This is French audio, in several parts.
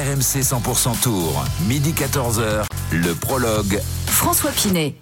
RMC 100% Tour, midi 14h, le prologue. François Pinet.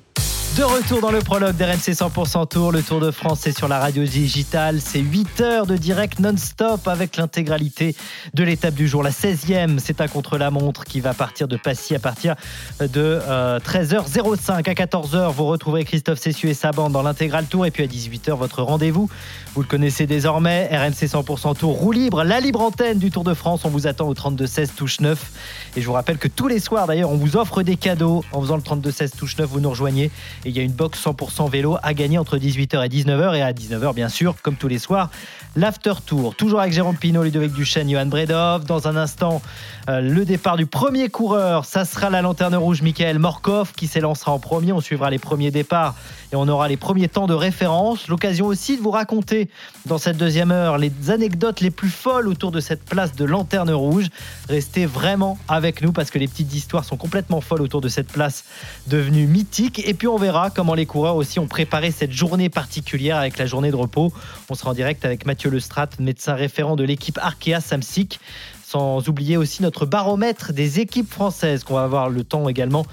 De retour dans le prologue d'RMC 100% Tour, le Tour de France c'est sur la radio digitale, c'est 8 heures de direct non-stop avec l'intégralité de l'étape du jour. La 16e, c'est un contre-la-montre qui va partir de Passy à partir de 13h05 à 14h. Vous retrouverez Christophe Cessieux et sa bande dans l'intégral tour et puis à 18h votre rendez-vous. Vous le connaissez désormais, RMC 100% Tour, roue libre, la libre antenne du Tour de France. On vous attend au 32-16 touche 9 et je vous rappelle que tous les soirs d'ailleurs on vous offre des cadeaux en faisant le 32-16 touche 9, vous nous rejoignez il y a une box 100% vélo à gagner entre 18h et 19h. Et à 19h, bien sûr, comme tous les soirs, l'after tour. Toujours avec Jérôme Pinot, Ludovic Duchesne, Johan Bredov. Dans un instant, euh, le départ du premier coureur. Ça sera la lanterne rouge, Michael Morkov, qui s'élancera en premier. On suivra les premiers départs et on aura les premiers temps de référence. L'occasion aussi de vous raconter dans cette deuxième heure les anecdotes les plus folles autour de cette place de lanterne rouge. Restez vraiment avec nous parce que les petites histoires sont complètement folles autour de cette place devenue mythique. Et puis on verra comment les coureurs aussi ont préparé cette journée particulière avec la journée de repos. On sera en direct avec Mathieu Lestrade, médecin référent de l'équipe Arkea Samsic sans oublier aussi notre baromètre des équipes françaises qu'on va avoir le temps également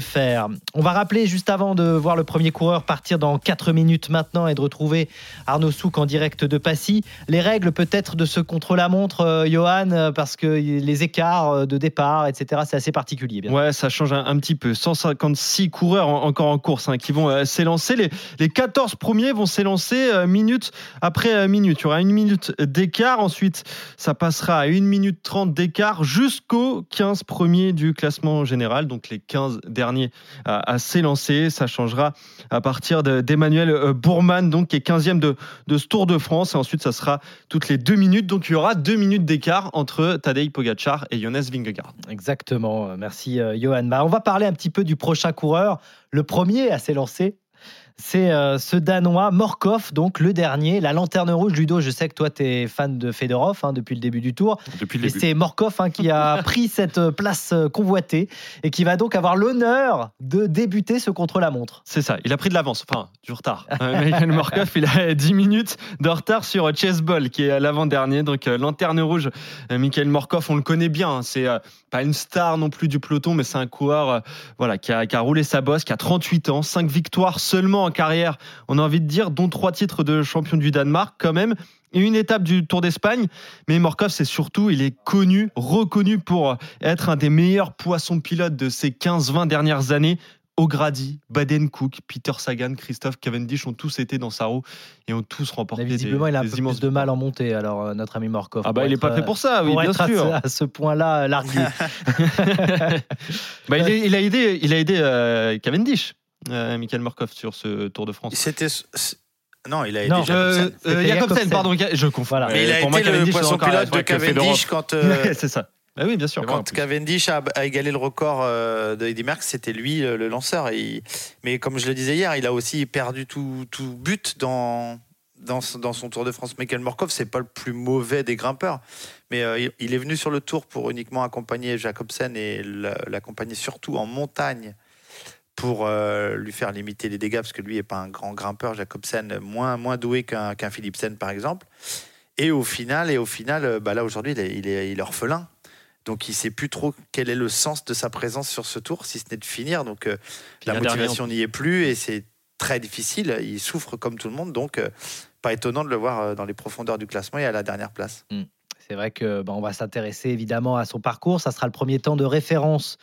faire. On va rappeler juste avant de voir le premier coureur partir dans 4 minutes maintenant et de retrouver Arnaud Souk en direct de Passy. Les règles peut-être de ce contre-la-montre, euh, Johan, euh, parce que les écarts euh, de départ, etc., c'est assez particulier. Bien. Ouais, ça change un, petit peu. 156 coureurs encore en course hein, qui vont s'élancer. Les, les 14 premiers vont s'élancer minute après minute. Il y aura une minute d'écart. Ensuite, ça passera à 1 minute 30 d'écart jusqu'aux 15 premiers du classement général. Donc les 15 dernier à, s'élancer. Ça changera à partir d'Emmanuel euh, Bourman, donc, qui est 15e de, ce Tour de France. Et ensuite, ça sera toutes les deux minutes. Donc, il y aura deux minutes d'écart entre Tadej Pogacar et Jonas Vingegaard. Exactement. Merci, euh, Johan. Bah, on va parler un petit peu du prochain coureur, le premier à s'élancer c'est euh, ce Danois, Morkov, donc le dernier, la lanterne rouge. Ludo, je sais que toi, tu es fan de Fedorov hein, depuis le début du tour. Depuis le et c'est Morkov hein, qui a pris cette euh, place euh, convoitée et qui va donc avoir l'honneur de débuter ce contre-la-montre. C'est ça, il a pris de l'avance, enfin, du retard. Michael Morkov, il a 10 minutes de retard sur Chessball, qui est l'avant-dernier. Donc, lanterne rouge, Michael Morkov, on le connaît bien. Hein. c'est pas une star non plus du peloton, mais c'est un coureur voilà, qui a, qui a roulé sa bosse, qui a 38 ans, 5 victoires seulement en carrière, on a envie de dire, dont trois titres de champion du Danemark quand même et une étape du Tour d'Espagne. Mais Morkov, c'est surtout, il est connu, reconnu pour être un des meilleurs poissons pilotes de ces 15-20 dernières années. O'Grady, Baden Cook, Peter Sagan, Christophe Cavendish ont tous été dans sa roue et ont tous remporté. visiblement, il a un peu plus de mal en montée, alors euh, notre ami Morkov. Ah bah il n'est pas fait pour ça, oui, bien sûr. À ce, point-là, largué. bah, il, a aidé, il a aidé euh, Cavendish. Euh, Michael Markov sur ce Tour de France C'était. Non, il a été euh, Jacobsen. pardon, je confonds. Voilà. Mais il a été le poisson pilote de Cavendish quand. Euh, c'est ça. Bah oui, bien sûr. Quand Cavendish a, égalé le record de Eddy Merckx, c'était lui le lanceur. Et Mais comme je le disais hier, il a aussi perdu tout, tout but dans, dans, dans, son Tour de France. Michael Morkov, c'est pas le plus mauvais des grimpeurs, mais il est venu sur le Tour pour uniquement accompagner Jacobsen et l'accompagner surtout en montagne pour euh, lui faire limiter les dégâts, parce que lui n'est pas un grand grimpeur, Jacobsen, moins, moins doué qu'un qu'un Philipsen, par exemple. Et au final, et au final euh, bah là aujourd'hui, il est, il, est, il est orphelin. Donc il ne sait plus trop quel est le sens de sa présence sur ce tour, si ce n'est de finir. Donc euh, la motivation n'y est plus et c'est très difficile. Il souffre comme tout le monde, donc pas étonnant de le voir dans les profondeurs du classement et à la dernière place. Mm. C'est vrai que ben, on va s'intéresser évidemment à son parcours. Ça sera le premier temps de référence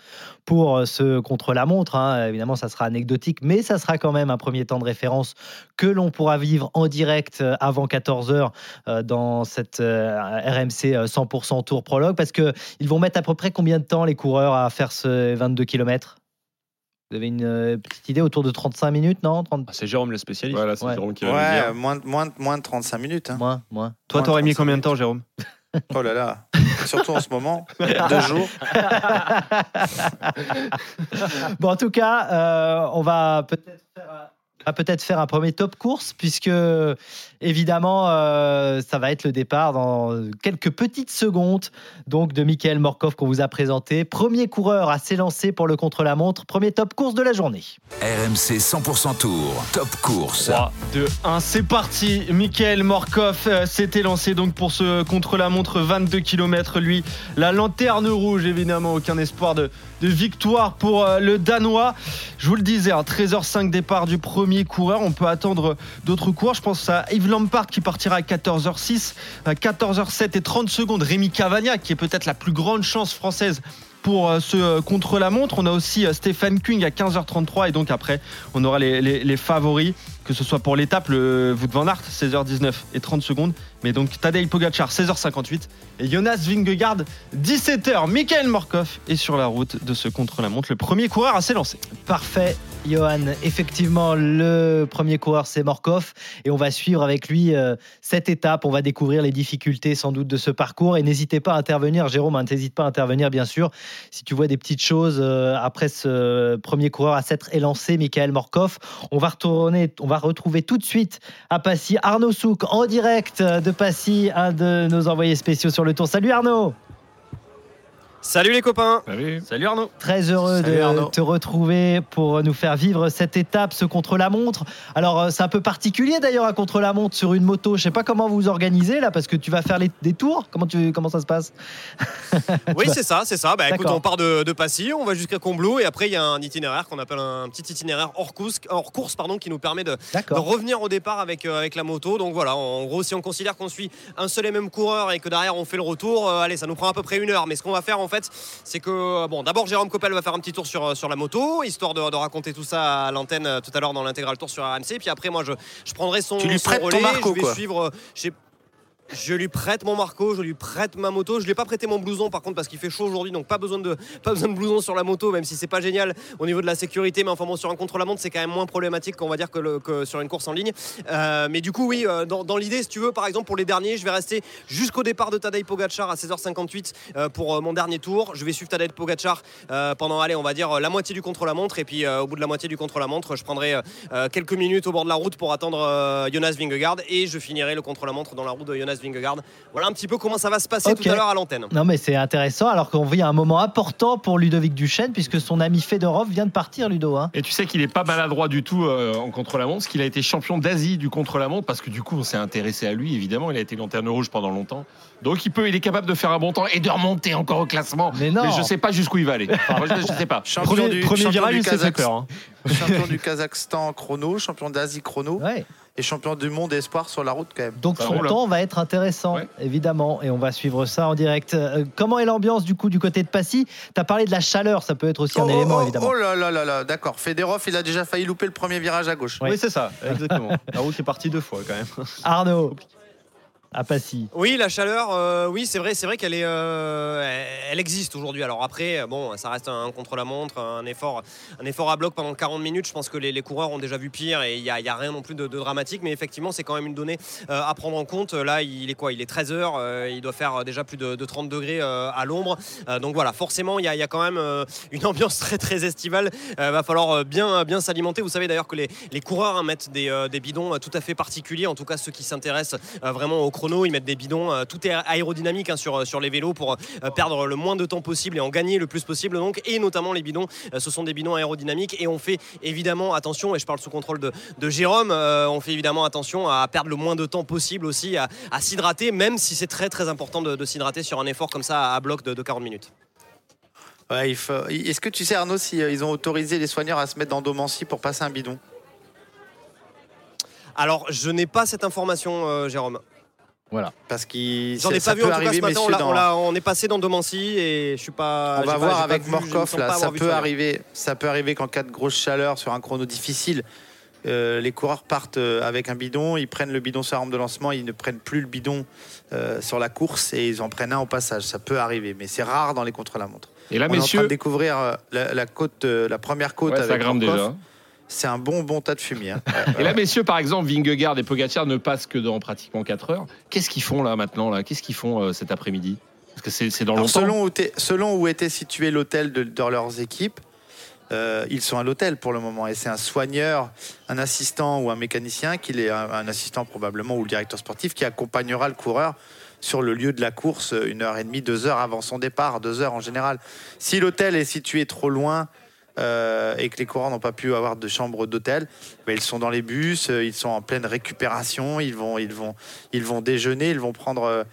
pour euh, ce contre-la-montre. Hein. Évidemment, ça sera anecdotique, mais ça sera quand même un premier temps de référence que l'on pourra vivre en direct euh, avant 14h euh, dans cette RMC 100% Tour Prologue. Parce qu'ils vont mettre à peu près combien de temps les coureurs à faire ce 22 km vous avez une petite idée autour de 35 minutes, non? Ah, C'est Jérôme le spécialiste. Voilà, c'est Jérôme qui va ouais, moins, moins, moins de 35 minutes. Hein. Moins, moins. Toi, t'aurais mis combien de temps, Jérôme? Oh là là, surtout en ce moment, deux jours. bon, en tout cas, euh, on va peut-être faire, un premier top course puisque Évidemment, euh, ça va être le départ dans quelques petites secondes donc de Michael Morkov qu'on vous a présenté. Premier coureur à s'élancer pour le contre-la-montre. Premier top course de la journée. RMC 100% Tour, top course. 3, 2, 1, c'est parti. Michael Morkov euh, s'était lancé donc pour ce contre-la-montre 22 km. Lui, la lanterne rouge, évidemment, aucun espoir de, de victoire pour euh, le Danois. Je vous le disais, à 13h05 départ du premier coureur. On peut attendre d'autres coureurs. Je pense à Yves Lampard qui partira à 14h06, à 14h07 et 30 secondes. Rémi Cavagna qui est peut-être la plus grande chance française pour euh, ce euh, contre-la-montre. On a aussi euh, Stéphane Kung à 15h33 et donc après on aura les favoris que ce soit pour l'étape le Wout van Aert 16h19 et 30 secondes mais donc Tadej Pogacar 16h58 et Jonas Vingegaard 17h. Michael Morkov est sur la route de ce contre-la-montre le premier coureur à s'élancer. Parfait, Johan. Effectivement, le premier coureur, c'est Morkov. Et on va suivre avec lui euh, cette étape. On va découvrir les difficultés sans doute de ce parcours. Et n'hésitez pas à intervenir, Jérôme, hein, n'hésite pas à intervenir, bien sûr. Si tu vois des petites choses euh, après ce premier coureur à s'être élancé, Michael Morkov, on va retourner, retrouver tout de suite à Passy Arnaud Souk en direct de Passy, un de nos envoyés spéciaux sur le tour. Salut Arnaud Salut les copains Salut Arnaud. Très heureux Salut, de Arnaud. te retrouver pour nous faire vivre cette étape, ce contre-la-montre. Alors, euh, c'est un peu particulier d'ailleurs à contre-la-montre sur une moto. Je sais pas comment vous vous organisez là, parce que tu vas faire les, des tours. Comment, tu, comment ça se passe? Oui c'est ça, c'est ça. Bah écoute, on part de, de Passy, on va jusqu'à Combloux et après il y a un itinéraire qu'on appelle un petit itinéraire hors course, hors course pardon, qui nous permet de, revenir au départ avec, euh, avec la moto. Donc voilà, en gros si on considère qu'on suit un seul et même coureur et que derrière on fait le retour, euh, allez ça nous prend à peu près une heure. Mais ce qu'on va faire en fait, c'est que euh, bon d'abord Jérôme Coppel va faire un petit tour sur, euh, sur la moto, histoire de, de raconter tout ça à l'antenne euh, tout à l'heure dans l'intégral tour sur RMC. Puis après moi je, je prendrai son, Tu lui son prêtes ton relais, Marco, je vais quoi. suivre. Je lui prête mon Marco, je lui prête ma moto. Je lui ai pas prêté mon blouson par contre parce qu'il fait chaud aujourd'hui, donc pas besoin de blouson sur la moto, même si c'est pas génial au niveau de la sécurité. Mais enfin bon, sur un contre-la-montre, c'est quand même moins problématique qu'on va dire que, sur une course en ligne. Euh, mais du coup, oui, euh, dans, l'idée, si tu veux, par exemple pour les derniers, je vais rester jusqu'au départ de Tadej Pogacar à 16h58 euh, pour mon dernier tour. Je vais suivre Tadej Pogacar euh, pendant, allez, on va dire la moitié du contre-la-montre, et puis au bout de la moitié du contre-la-montre, je prendrai quelques minutes au bord de la route pour attendre Jonas Vingegaard, et je finirai le contre-la-montre dans la route de Jonas Vingegaard. Voilà un petit peu comment ça va se passer tout à l'heure à l'antenne. Non, mais c'est intéressant. Alors qu'on vit un moment important pour Ludovic Duchesne, puisque son ami Fedorov vient de partir, Ludo. hein. Et tu sais qu'il est pas maladroit du tout euh, en contre-la-montre, parce qu'il a été champion d'Asie du contre-la-montre, parce que du coup on s'est intéressé à lui, évidemment, il a été lanterne rouge pendant longtemps. Donc il peut, il est capable de faire un bon temps et de remonter encore au classement. Mais non. je sais pas jusqu'où il va aller. Moi, je, je sais pas. Champion Premier, du, premier champion virage, du Kazakhstan- peur. hein. champion du Kazakhstan chrono, champion d'Asie chrono Ouais. Et champion du monde espoir sur la route quand même. Donc son temps va être intéressant, Ouais. évidemment, et on va suivre ça en direct. Euh, comment est l'ambiance du coup du côté de Passy? Tu as parlé de la chaleur, ça peut être aussi un oh, élément, oh, évidemment. oh là là là là, d'accord. Fedorov, il a déjà failli louper le premier virage à gauche. Ouais. Oui, c'est ça, exactement. La route est partie deux fois quand même. Arnaud, à Passy. Oui, la chaleur, euh, oui, c'est vrai, c'est vrai qu'elle est, euh, elle- existe aujourd'hui. Alors après, bon, ça reste un contre-la-montre, un effort, un effort à bloc pendant 40 minutes. Je pense que les, coureurs ont déjà vu pire et il n'y a, rien non plus de, dramatique. Mais effectivement, c'est quand même une donnée euh, à prendre en compte. Là, il est quoi? Il est 13 heures. euh, il doit faire déjà plus de, de 30 degrés à l'ombre. Donc voilà, forcément, il y a, quand même une ambiance très très estivale. Va falloir bien, bien s'alimenter. Vous savez d'ailleurs que les, coureurs hein, mettent des, des bidons tout à fait particuliers. En tout cas, ceux qui s'intéressent vraiment au chrono, ils mettent des bidons. euh, tout est aérodynamique hein, sur, sur les vélos pour euh, perdre le moins de temps possible et en gagner le plus possible. Donc, et notamment les bidons, euh, ce sont des bidons aérodynamiques. Et on fait évidemment attention, et je parle sous contrôle de, de Jérôme, euh, on fait évidemment attention à perdre le moins de temps possible aussi, à, à s'hydrater, même si c'est très très important de, de s'hydrater sur un effort comme ça à bloc de, de 40 minutes. Ouais, il faut- Est-ce que tu sais Arnaud si euh, ils ont autorisé les soigneurs à se mettre dans Domancy pour passer un bidon? Alors, je n'ai pas cette information, euh, Jérôme. Parce qu'il J'en ai pas vu peut en tout cas ce arriver, matin. On, messieurs, l'a- dans- on l'a- on est passé dans Domancy et je suis pas. On va pas- voir avec vu- Morkov là, ça peut arriver, ça peut arriver qu'en cas de grosse chaleur sur un chrono difficile, euh, les coureurs partent euh, avec un bidon, ils prennent le bidon sur la rampe de lancement, ils ne prennent plus le bidon euh, sur la course et ils en prennent un au passage. Ça peut arriver, mais c'est rare dans les contre-la-montre. Et là, On est en train de messieurs, découvrir la, la côte, la première côte ouais, ça avec grimpe Morkov. déjà. C'est un bon bon tas de fumier. hein. Et là, messieurs, par exemple, Vingegaard et Pogacar ne passent que dans pratiquement 4 heures. Qu'est-ce qu'ils font là maintenant là? Qu'est-ce qu'ils font euh, cet après-midi? Parce que c'est c'est dans Alors, longtemps. selon, où t'es- selon où était situé l'hôtel de, dans leurs équipes, euh, ils sont à l'hôtel pour le moment. Et c'est un soigneur, un assistant ou un mécanicien, qui est un, un assistant probablement ou le directeur sportif, qui accompagnera le coureur sur le lieu de la course une heure et demie, deux heures avant son départ, deux heures en général. Si l'hôtel est situé trop loin euh, et que les coureurs n'ont pas pu avoir de chambre d'hôtel, ben, ils sont dans les bus, euh, ils sont en pleine récupération, ils vont, ils vont, ils vont déjeuner, ils vont prendre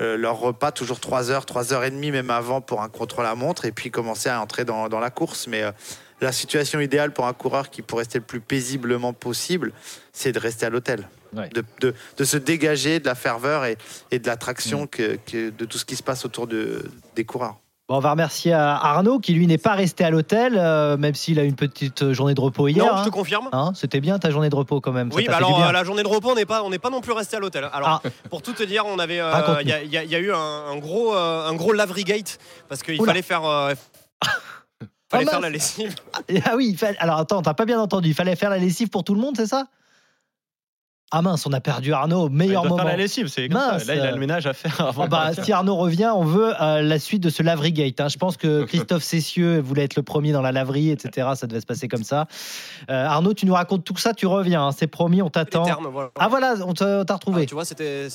euh, leur repas toujours 3 heures, 3 heures et demie même avant pour un contre-la-montre et puis commencer à entrer dans, dans la course. Mais euh, la situation idéale pour un coureur qui pour rester le plus paisiblement possible, c'est de rester à l'hôtel. Ouais. De, de- de se dégager de la ferveur et, et de l'attraction que, que- de tout ce qui se passe autour de, des coureurs. Bon, on va remercier euh, Arnaud qui lui n'est pas resté à l'hôtel, euh, même s'il a eu une petite euh, journée de repos hier. non, je hein. te confirme. Hein, C'était bien ta journée de repos quand même. Oui, bah alors euh, la journée de repos, on n'est pas, on pas non plus resté à l'hôtel. Alors, Ah. pour tout te dire, on avait, euh, il y, a- il y a- il y a eu un, un gros, euh, un gros lavery gate parce qu'il fallait faire, euh, Ah fallait mince. faire la lessive. Ah oui, il fallait- alors attends, t'as pas bien entendu. Il fallait faire la lessive pour tout le monde, c'est ça? Ah mince, on a perdu Arnaud. Il Meilleur doit moment. faire la lessive, c'est comme Mince. ça. Là, il a le ménage à faire avant. Ah de bah, si Arnaud revient, on veut euh, la suite de ce lavery gate. hein. Je pense que Christophe Cessieux voulait être le premier dans la laverie, etc. Ça devait se passer comme ça. Euh, Arnaud, tu nous racontes tout ça, tu reviens. hein. C'est promis, on t'attend. voilà. Ah voilà, on t'a t'a Ah, retrouvé. tu vois, c'était.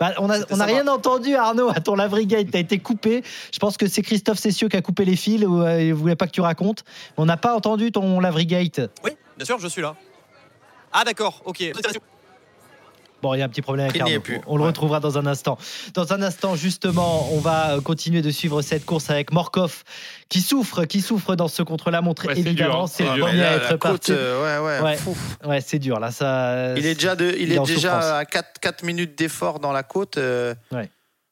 Bah, on a, C'était on a sympa. rien entendu, Arnaud, à ton lavery gate. T'as été coupé. Je pense que c'est Christophe Cessieux qui a coupé les fils ou euh, il voulait pas que tu racontes. On n'a pas entendu ton lavery gate. Oui, bien sûr, je suis là. Ah d'accord, ok. Bon, il y a un petit problème avec Arnaud. plus. On le Ouais. retrouvera dans un instant. Dans un instant, justement, on va continuer de suivre cette course avec Morkov, qui souffre, qui souffre dans ce contre-la-montre. Ouais, c'est Évidemment, hein. c'est le premier à être la côte, parti. euh, ouais, ouais, Ouais. fou. Ouais, c'est dur là. Ça. Il est déjà, de, il il est est en souffrance. déjà à 4, 4 minutes d'effort dans la côte. euh, Ouais.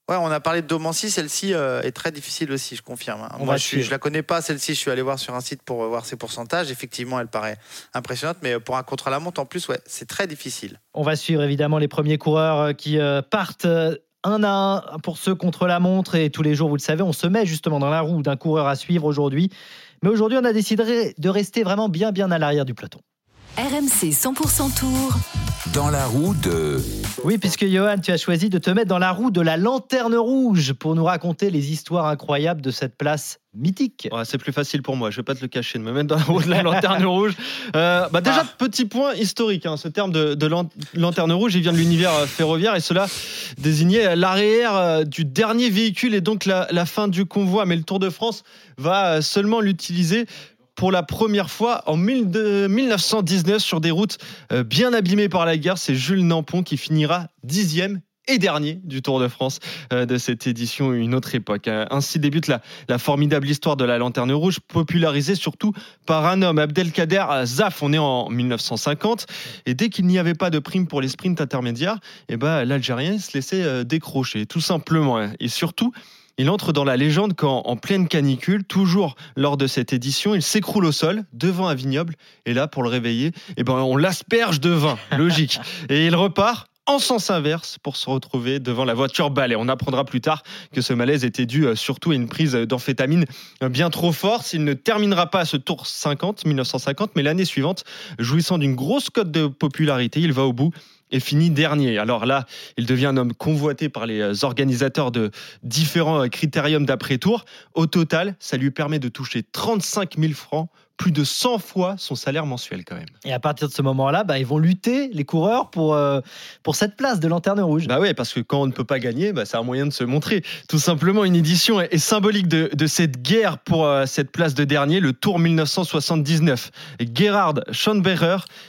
Ouais, on a parlé de Domancy, celle-ci euh, est très difficile aussi, je confirme. hein. On Moi, va je, suis, je la connais pas, celle-ci, je suis allé voir sur un site pour euh, voir ses pourcentages. Effectivement, elle paraît impressionnante, mais pour un contre-la-montre en plus, ouais, c'est très difficile. On va suivre évidemment les premiers coureurs euh, qui euh, partent. euh, Un à un pour ceux contre la montre et tous les jours, vous le savez, on se met justement dans la roue d'un coureur à suivre aujourd'hui. Mais aujourd'hui, on a décidé de rester vraiment bien, bien à l'arrière du peloton. RMC 100% Tour. Dans la roue de Oui, puisque Johan, tu as choisi de te mettre dans la roue de la lanterne rouge pour nous raconter les histoires incroyables de cette place mythique. Ouais, c'est plus facile pour moi, je vais pas te le cacher, de me mettre dans la roue de la lanterne rouge. Euh, bah déjà, petit point historique, hein, ce terme de, de lan- lanterne rouge, il vient de l'univers euh, ferroviaire et cela désignait l'arrière euh, du dernier véhicule et donc la, la fin du convoi. Mais le Tour de France va seulement l'utiliser pour la première fois en 1000 de- 1919 sur des routes euh, bien abîmées par la guerre. C'est Jules Nampon qui finira dixième et dernier du Tour de France euh, de cette édition Une autre époque. Euh, Ainsi débute la, formidable histoire de la lanterne rouge, popularisée surtout par un homme, Abdelkader Zaf. On est en 1950 et dès qu'il n'y avait pas de prime pour les sprints intermédiaires, eh ben, l'Algérien se laissait décrocher, tout simplement. Et surtout, il entre dans la légende quand, en pleine canicule, toujours lors de cette édition, il s'écroule au sol devant un vignoble. Et là, pour le réveiller, eh ben, on l'asperge de vin, logique. Et il repart en sens inverse pour se retrouver devant la voiture balai. On apprendra plus tard que ce malaise était dû euh, surtout à une prise d'amphétamine euh, bien trop forte. Il ne terminera pas ce tour 50, 1950, mais l'année suivante, jouissant d'une grosse cote de popularité, il va au bout et finit dernier. Alors là, il devient un homme convoité par les euh, organisateurs de différents euh, critériums d'après-tour. Au total, ça lui permet de toucher 35 000 francs, plus de 100 fois son salaire mensuel quand même. Et à partir de ce moment-là, bah, ils vont lutter, les coureurs, pour, euh, pour cette place de lanterne rouge. Bah ouais, parce que quand on ne peut pas gagner, bah, c'est un moyen de se montrer. Tout simplement, une édition est, est symbolique de, de cette guerre pour euh, cette place de dernier, le Tour 1979. Gerhard Schonberger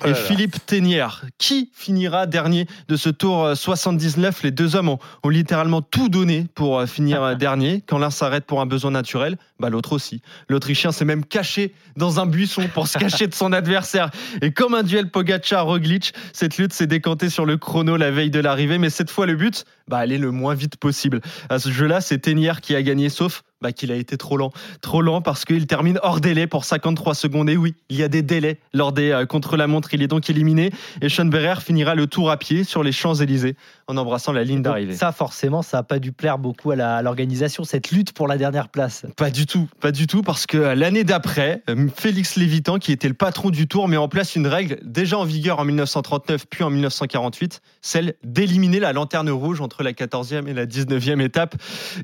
Oh et. Philippe Ténière. Qui finira dernier de ce Tour euh, 79 Les deux hommes ont, ont littéralement tout donné pour euh, finir euh, dernier. Quand l'un s'arrête pour un besoin naturel, bah, l'autre aussi. L'Autrichien s'est même caché dans un buisson pour se cacher de son adversaire. Et comme un duel Pogacar-Roglic, cette lutte s'est décantée sur le chrono la veille de l'arrivée. Mais cette fois, le but, bah, aller le moins vite possible. À ce jeu-là, c'est Ténière qui a gagné, sauf bah, qu'il a été trop lent. Trop lent parce qu'il termine hors délai pour 53 secondes. Et oui, il y a des délais lors des euh, contre-la-montre. Il est donc éliminé. Et Schoenberger finira le tour à pied sur les Champs-Élysées en embrassant la ligne d'arrivée. ça, forcément, ça n'a pas dû plaire beaucoup à la- à l'organisation, cette lutte pour la dernière place. Pas du tout, pas du tout, parce que euh, l'année d'après, euh, Félix Lévitan, qui était le patron du Tour, met en place une règle déjà en vigueur en 1939 puis en 1948, celle d'éliminer la lanterne rouge entre la 14e et la 19e étape.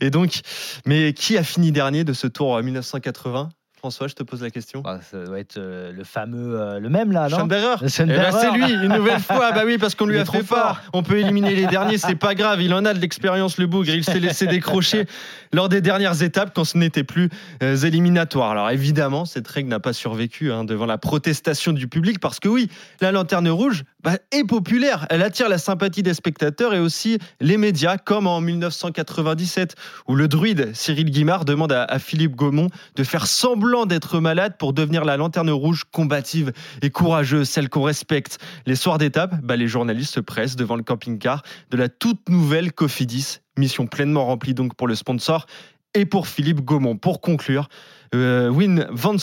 Et donc, mais qui a fini dernier de ce Tour euh, 1980 François, je te pose la question. Bah, ça doit être euh, le fameux, euh, le même là, non? Schoenberger Le Schoenberger. Eh ben, c'est lui, une nouvelle fois. Bah oui, parce qu'on lui a fait peur. fort. On peut éliminer les derniers, c'est pas grave. Il en a de l'expérience, le bougre. Il s'est laissé décrocher lors des dernières étapes quand ce n'était plus euh, éliminatoire. Alors évidemment, cette règle n'a pas survécu hein, devant la protestation du public parce que oui, la lanterne rouge bah, est populaire. Elle attire la sympathie des spectateurs et aussi les médias, comme en 1997 où le druide Cyril Guimard demande à, à Philippe Gaumont de faire semblant d'être malade pour devenir la lanterne rouge combative et courageuse, celle qu'on respecte. Les soirs d'étape, bah, les journalistes se pressent devant le camping-car de la toute nouvelle Cofidis. Mission pleinement remplie donc pour le sponsor et pour Philippe Gaumont. Pour conclure, euh, Win Van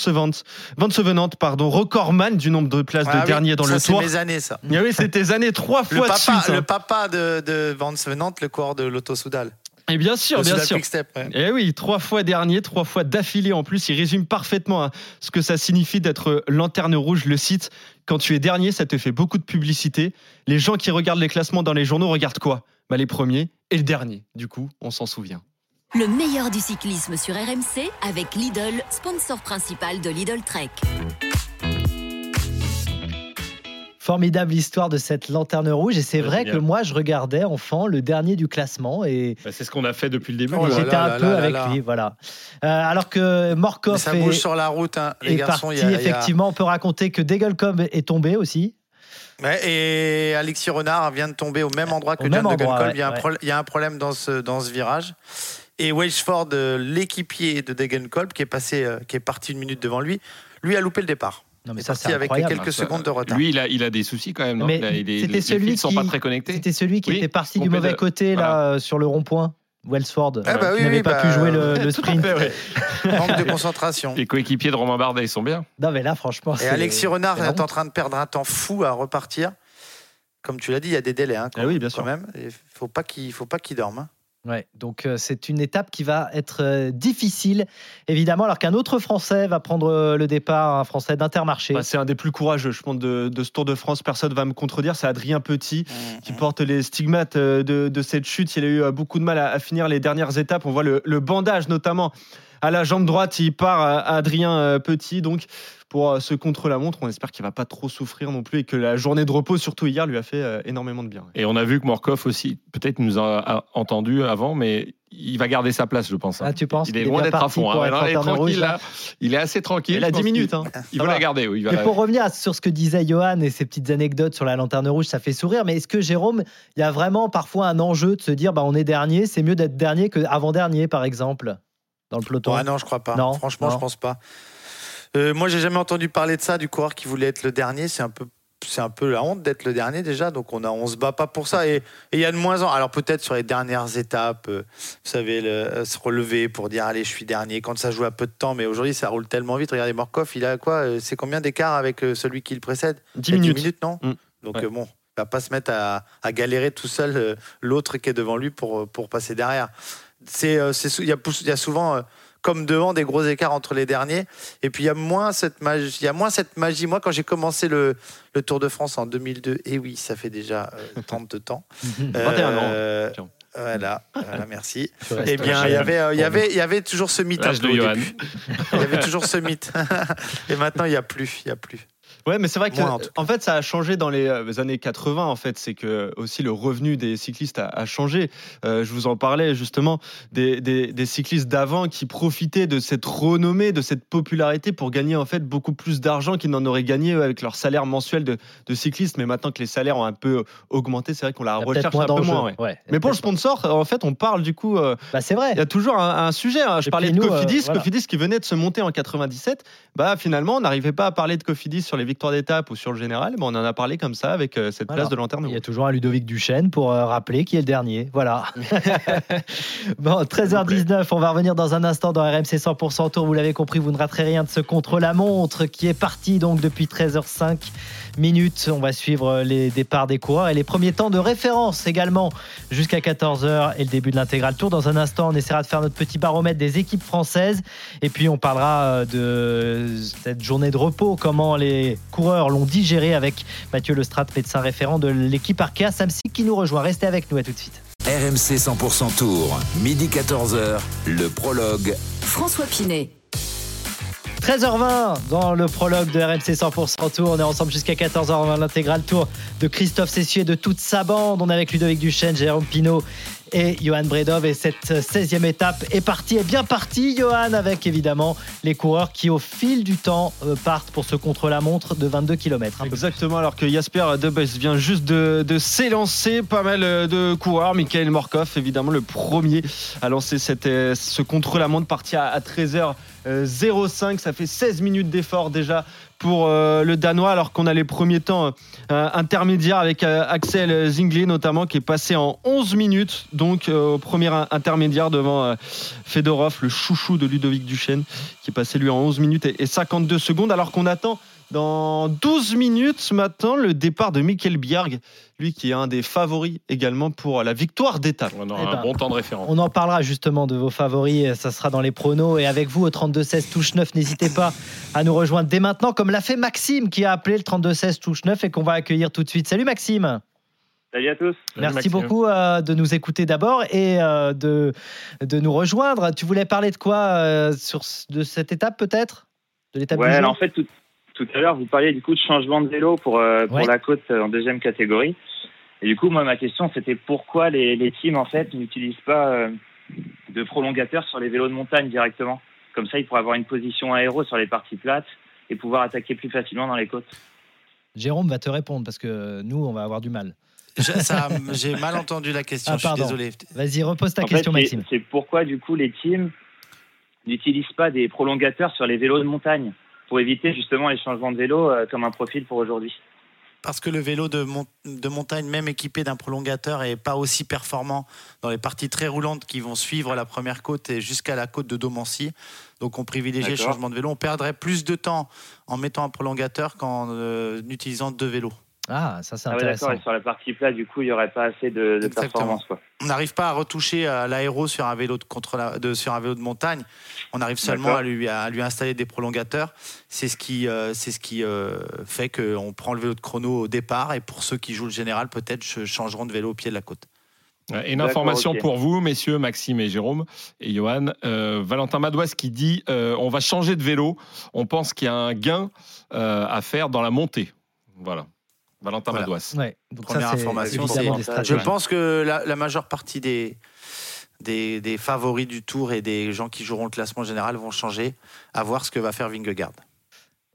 Van Sevenant, pardon, recordman du nombre de places Ah de oui, dernier dans ça, le c'est tour. mes années, ça. Ah oui, c'était tes années trois Le fois de papa, suite. hein. le papa de, de Vance Venante, le coureur de l'Auto Soudal. Et bien sûr, bien sûr. Quick Step, ouais. Eh oui, trois fois dernier, trois fois d'affilée en plus. Il résume parfaitement hein, ce que ça signifie d'être lanterne rouge. Le site, quand tu es dernier, ça te fait beaucoup de publicité. Les gens qui regardent les classements dans les journaux regardent quoi? Bah, Les premiers et le dernier. Du coup, on s'en souvient. Le meilleur du cyclisme sur RMC avec Lidl, sponsor principal de Lidl Trek. Formidable histoire de cette lanterne rouge. Et c'est vrai génial. que moi, je regardais enfant le dernier du classement et, Bah, c'est ce qu'on a fait depuis le début. Oh j'étais là un là peu là avec là. lui. Voilà. Euh, alors que Mais Morkov ça est, bouge sur la route, hein, les est garçons. parti, il y a- il y a- effectivement, on peut raconter que Degelkom est tombé aussi. Ouais, et Alexis Renard vient de tomber au même endroit que Au John de endroit, ouais, il, y a un ouais. pro- il y a un problème dans ce, dans ce virage. Et Welchford, euh, l'équipier de Degenkolb, qui est passé, euh, qui est parti une minute devant lui, lui a loupé le départ. Non, mais ça, c'est avec quelques Ça, secondes de retard. Lui, il a, il a des soucis quand même. non Mais Il a- il est- c'était les celui fils sont qui- pas très connectés. C'était celui qui Oui, était parti du mauvais de- côté là, euh, sur le rond-point. Wellsford, Ah bah qui oui, n'avait oui, pas bah, pu jouer le, le sprint. fait, ouais. Manque de concentration. Les coéquipiers de Romain Bardet, ils sont bien. Non, mais là, franchement. Et Alexis Renard est en train de perdre un temps fou à repartir. Comme tu l'as dit, il y a des délais hein, quand, Ah oui, bien quand sûr. même. Il faut pas qu'il faut pas qu'il dorme. hein. Ouais, donc euh, c'est une étape qui va être euh, difficile, évidemment, alors qu'un autre Français va prendre euh, le départ, un Français d'Intermarché. Bah, c'est un des plus courageux, je pense, de, de ce Tour de France. Personne va me contredire. C'est Adrien Petit qui porte les stigmates euh, de, de cette chute. Il a eu euh, beaucoup de mal à, à finir les dernières étapes. On voit le, le bandage notamment à la jambe droite. Il part à, à Adrien euh, Petit. Donc, pour euh, ce contre-la-montre, on espère qu'il va pas trop souffrir non plus et que la journée de repos, surtout hier, lui a fait euh, énormément de bien. Et on a vu que Morkov aussi, peut-être nous a, entendu avant, mais il va garder sa place, je pense. hein. Ah, tu penses il est loin d'être à fond. hein. Alors, il est rouge, là. Il est assez tranquille. Il a je 10 pense minutes. hein. Il va la garder. Oui, il va la- pour revenir sur ce que disait Johan et ses petites anecdotes sur la lanterne rouge, ça fait sourire. Mais est-ce que Jérôme, il y a vraiment parfois un enjeu de se dire, bah, on est dernier, c'est mieux d'être dernier que avant-dernier, par exemple, dans le peloton Ah non, je crois pas. Non, Franchement, non. je pense pas. Euh, moi, j'ai jamais entendu parler de ça du coureur qui voulait être le dernier. C'est un peu, c'est un peu la honte d'être le dernier déjà. Donc on a, on se bat pas pour ça. Et il y a de moins en. Alors peut-être sur les dernières étapes, euh, vous savez, le- euh, se relever pour dire allez, je suis dernier. Quand ça joue à peu de temps, mais aujourd'hui ça roule tellement vite. Regardez Morkov, il a quoi euh, C'est combien d'écart avec euh, celui qui le précède 10 Il y a minutes. non Mm. Donc Ouais. bon, il va pas se mettre à, à galérer tout seul l'autre qui est devant lui pour, pour passer derrière. C'est, euh, il y, a y souvent, euh, comme devant, des gros écarts entre les derniers. Et puis il y a moins cette magie. Il y a moins cette magie. Moi, quand j'ai commencé le, le Tour de France en 2002, et oui, ça fait déjà euh, 32 ans. 21 ans. Voilà, voilà, merci. Eh bien, il y avait, euh, il y avait, il y avait toujours ce mythe. L'âge de Johan. Il y avait toujours ce mythe. Et maintenant, il n'y a plus. Il y a plus. Ouais, mais c'est vrai que Moi, en tout en fait, ça a changé dans les euh, années 80. En fait, c'est que aussi le revenu des cyclistes a, a changé. Euh, je vous en parlais justement des, des- des cyclistes d'avant qui profitaient de cette renommée, de cette popularité pour gagner en fait beaucoup plus d'argent qu'ils n'en auraient gagné avec leur salaire mensuel de, de cycliste. Mais maintenant que les salaires ont un peu augmenté, c'est vrai qu'on la recherche un peu moins. ouais. Ouais. Mais pour le sponsor, en fait, on parle du coup. euh, Bah, c'est vrai. il y a toujours un, un sujet. hein. Je Et parlais de nous, euh, Cofidis, voilà. Cofidis qui venait de se monter en 97. Bah finalement, on n'arrivait pas à parler de Cofidis sur les victoires d'étape ou sur le général. Mais on en a parlé comme ça avec euh, cette Voilà. place de lanterne. Il y a toujours un Ludovic Duchesne pour euh, rappeler qui est le dernier. Voilà. bon, 13h19, on va revenir dans un instant dans RMC 100% Tour. Vous l'avez compris, vous ne raterez rien de ce contre-la-montre qui est parti donc depuis 13h05 minutes. On va suivre les départs des coureurs et les premiers temps de référence également jusqu'à 14h et le début de l'intégral tour. Dans un instant, on essaiera de faire notre petit baromètre des équipes françaises et puis on parlera euh, de cette journée de repos, comment les coureurs l'ont digéré avec Mathieu Lestrade, médecin référent de l'équipe Arkea Samsic qui nous rejoint. Restez avec nous, à tout de suite. RMC 100% Tour, midi 14h, le prologue. François Pinet. 13h20 dans le prologue de RMC 100% Tour. On est ensemble jusqu'à 14h20. L'intégral tour de Christophe Cessieux et de toute sa bande. On est avec Ludovic Duchesne, Jérôme Pinault et Johan Bredov. Et cette 16e étape est partie, est bien partie, Johan, avec évidemment les coureurs qui, au fil du temps, euh, partent pour ce contre-la-montre de 22 km. Exactement, alors que Jasper Debus vient juste de, s'élancer. Pas mal euh, de coureurs. Michael Morkov, évidemment, le premier à lancer euh, ce contre-la-montre parti à, à 13h. 0,5. Ça fait 16 minutes d'effort déjà pour euh, le Danois, alors qu'on a les premiers temps euh, intermédiaires avec euh, Axel Zingli notamment, qui est passé en 11 minutes, donc au premier intermédiaire devant Fedorov, le chouchou de Ludovic Duchesne, qui est passé lui en 11 minutes et 52 secondes, alors qu'on attend dans 12 minutes maintenant le départ de Mikkel Bjerg, lui qui est un des favoris également pour la victoire d'étape. On aura Eh ben, un bon temps de référence. On en parlera justement de vos favoris, ça sera dans les pronos. Et avec vous au 32-16 touche 9, n'hésitez pas à nous rejoindre dès maintenant, comme l'a fait Maxime qui a appelé le 32-16 touche 9 et qu'on va accueillir tout de suite. Salut Maxime Salut à tous. Merci Maxime. beaucoup euh, de nous écouter d'abord et euh, de, de nous rejoindre. Tu voulais parler de quoi euh, sur, ce- De cette étape peut-être? De l'étape Ouais, du jour? alors en fait, tout, tout à l'heure, vous parliez du coup de changement de vélo pour, euh, pour Ouais. la côte euh, en deuxième catégorie. Et du coup, moi, ma question, c'était pourquoi les, les teams, en fait, n'utilisent pas euh, de prolongateurs sur les vélos de montagne directement? Comme ça, ils pourraient avoir une position aéro sur les parties plates et pouvoir attaquer plus facilement dans les côtes. Jérôme va te répondre parce que nous, on va avoir du mal. J'ai mal entendu la question, Ah, je suis pardon. désolé. Vas-y, repose ta En question, fait, Maxime. c'est pourquoi, du coup, les teams n'utilisent pas des prolongateurs sur les vélos de montagne? Pour éviter justement les changements de vélo euh, comme un profil pour aujourd'hui. Parce que le vélo de, mon- de montagne, même équipé d'un prolongateur, est pas aussi performant dans les parties très roulantes qui vont suivre la première côte et jusqu'à la côte de Domancy. Donc on privilégie le changement de vélo. On perdrait plus de temps en mettant un prolongateur qu'en euh, utilisant deux vélos. Ah, ça c'est Ah ouais, intéressant. d'accord. Et sur la partie plate, du coup, il n'y aurait pas assez de, de Exactement. performance. Quoi. On n'arrive pas à retoucher à l'aéro sur un vélo de contre la- de, sur un vélo de montagne. On arrive seulement à lui, à lui installer des prolongateurs. C'est ce qui, euh, c'est ce qui euh, fait qu'on prend le vélo de chrono au départ. Et pour ceux qui jouent le général, peut-être ch- changeront de vélo au pied de la côte. Ouais, Et une information pour vous, messieurs, Maxime et Jérôme et Johan. Euh, Valentin Madouas qui dit euh, on va changer de vélo. On pense qu'il y a un gain euh, à faire dans la montée. Voilà. Valentin Voilà. Madouas. Ouais, donc Première ça, information, Je pense que la, la majeure partie des, des, des favoris du tour et des gens qui joueront le classement général vont changer. À voir ce que va faire Vingegaard.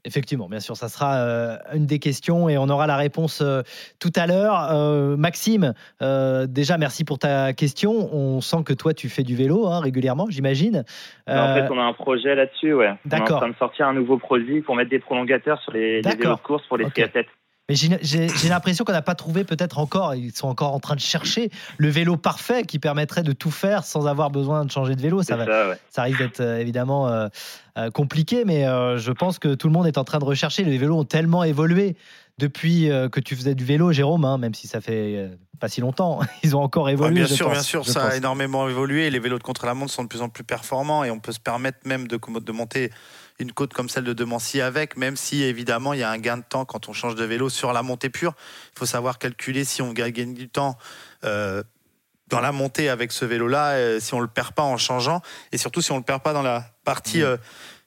Effectivement, bien sûr, ça sera euh, une des questions et on aura la réponse euh, tout à l'heure. Euh, Maxime, euh, déjà merci pour ta question. On sent que toi tu fais du vélo hein, régulièrement, j'imagine. Mais En fait, on a un projet là-dessus. Ouais. On est D'accord. en train de sortir un nouveau produit pour mettre des prolongateurs sur les, les D'accord. vélos de course pour les Ok. Mais j'ai l'impression qu'on n'a pas trouvé peut-être encore, ils sont encore en train de chercher le vélo parfait qui permettrait de tout faire sans avoir besoin de changer de vélo. Ça, va, ça, ouais. ça risque d'être euh, évidemment euh, euh, compliqué, mais euh, je pense que tout le monde est en train de rechercher. Les vélos ont tellement évolué depuis euh, que tu faisais du vélo, Jérôme, hein, même si ça fait pas si longtemps. Ils ont encore Ouais, évolué. bien je sûr, pense, bien sûr, ça pense. a énormément évolué. Les vélos de contre-la-montre sont de plus en plus performants et on peut se permettre même de, de monter une côte comme celle de Demancy avec, même si évidemment il y a un gain de temps quand on change de vélo sur la montée pure. Il faut savoir calculer si on gagne du temps. euh, dans la montée avec ce vélo-là, euh, si on le perd pas en changeant, et surtout si on le perd pas dans la partie euh,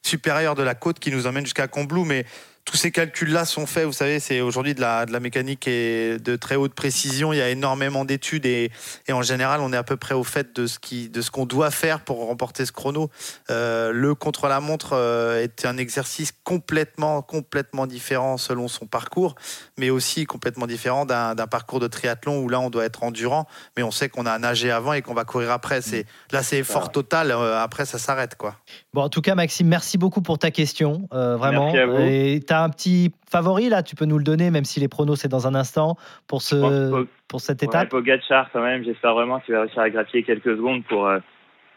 supérieure de la côte qui nous emmène jusqu'à Combloux. Mais tous ces calculs-là sont faits, vous savez, c'est aujourd'hui de la, de la mécanique et de très haute précision. Il y a énormément d'études et, et en général, on est à peu près au fait de ce qui, de ce qu'on doit faire pour remporter ce chrono. Euh, le contre-la-montre euh, est un exercice complètement, complètement différent selon son parcours, mais aussi complètement différent d'un d'un parcours de triathlon où là, on doit être endurant, mais on sait qu'on a nagé avant et qu'on va courir après. C'est là, c'est effort total. euh, après, ça s'arrête, quoi. Bon, en tout cas, Maxime, merci beaucoup pour ta question. euh, vraiment. Merci à vous. Et as un petit favori là, tu peux nous le donner, même si les pronos c'est dans un instant, pour, ce, pour cette Ouais, étape. Pogacar, quand même, j'espère vraiment qu'il va réussir à grappiller quelques secondes pour, euh,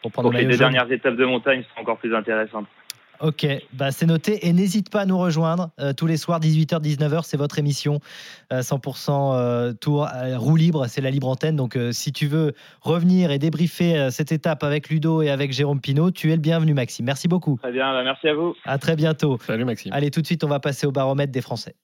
Pour que les deux dernières étapes de montagne soient encore plus intéressantes. Ok, bah c'est noté. Et n'hésite pas à nous rejoindre euh, tous les soirs, 18h, 19h, c'est votre émission euh, 100% euh, tour euh, roue libre, c'est la libre antenne. Donc euh, si tu veux revenir et débriefer euh, cette étape avec Ludo et avec Jérôme Pinault, tu es le bienvenu, Maxime. Merci beaucoup. Très bien, bah, merci à vous. À très bientôt. Salut Maxime. Allez, tout de suite, on va passer au baromètre des Français.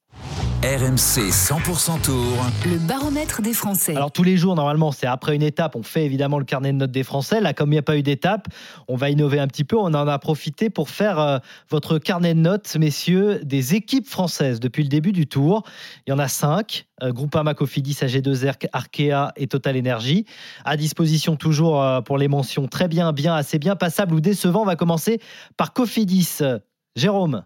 RMC 100% Tour. Le baromètre des Français. Alors tous les jours, normalement, c'est après une étape, on fait évidemment le carnet de notes des Français. Là, comme il n'y a pas eu d'étape, on va innover un petit peu. On en a profité pour faire euh, votre carnet de notes, messieurs, des équipes françaises depuis le début du tour. Il y en a cinq. Euh, Groupama, Cofidis, AG2R, Arkea et Total Energy. À disposition toujours euh, pour les mentions très bien, bien, assez bien, passable ou décevant. On va commencer par Cofidis. Jérôme.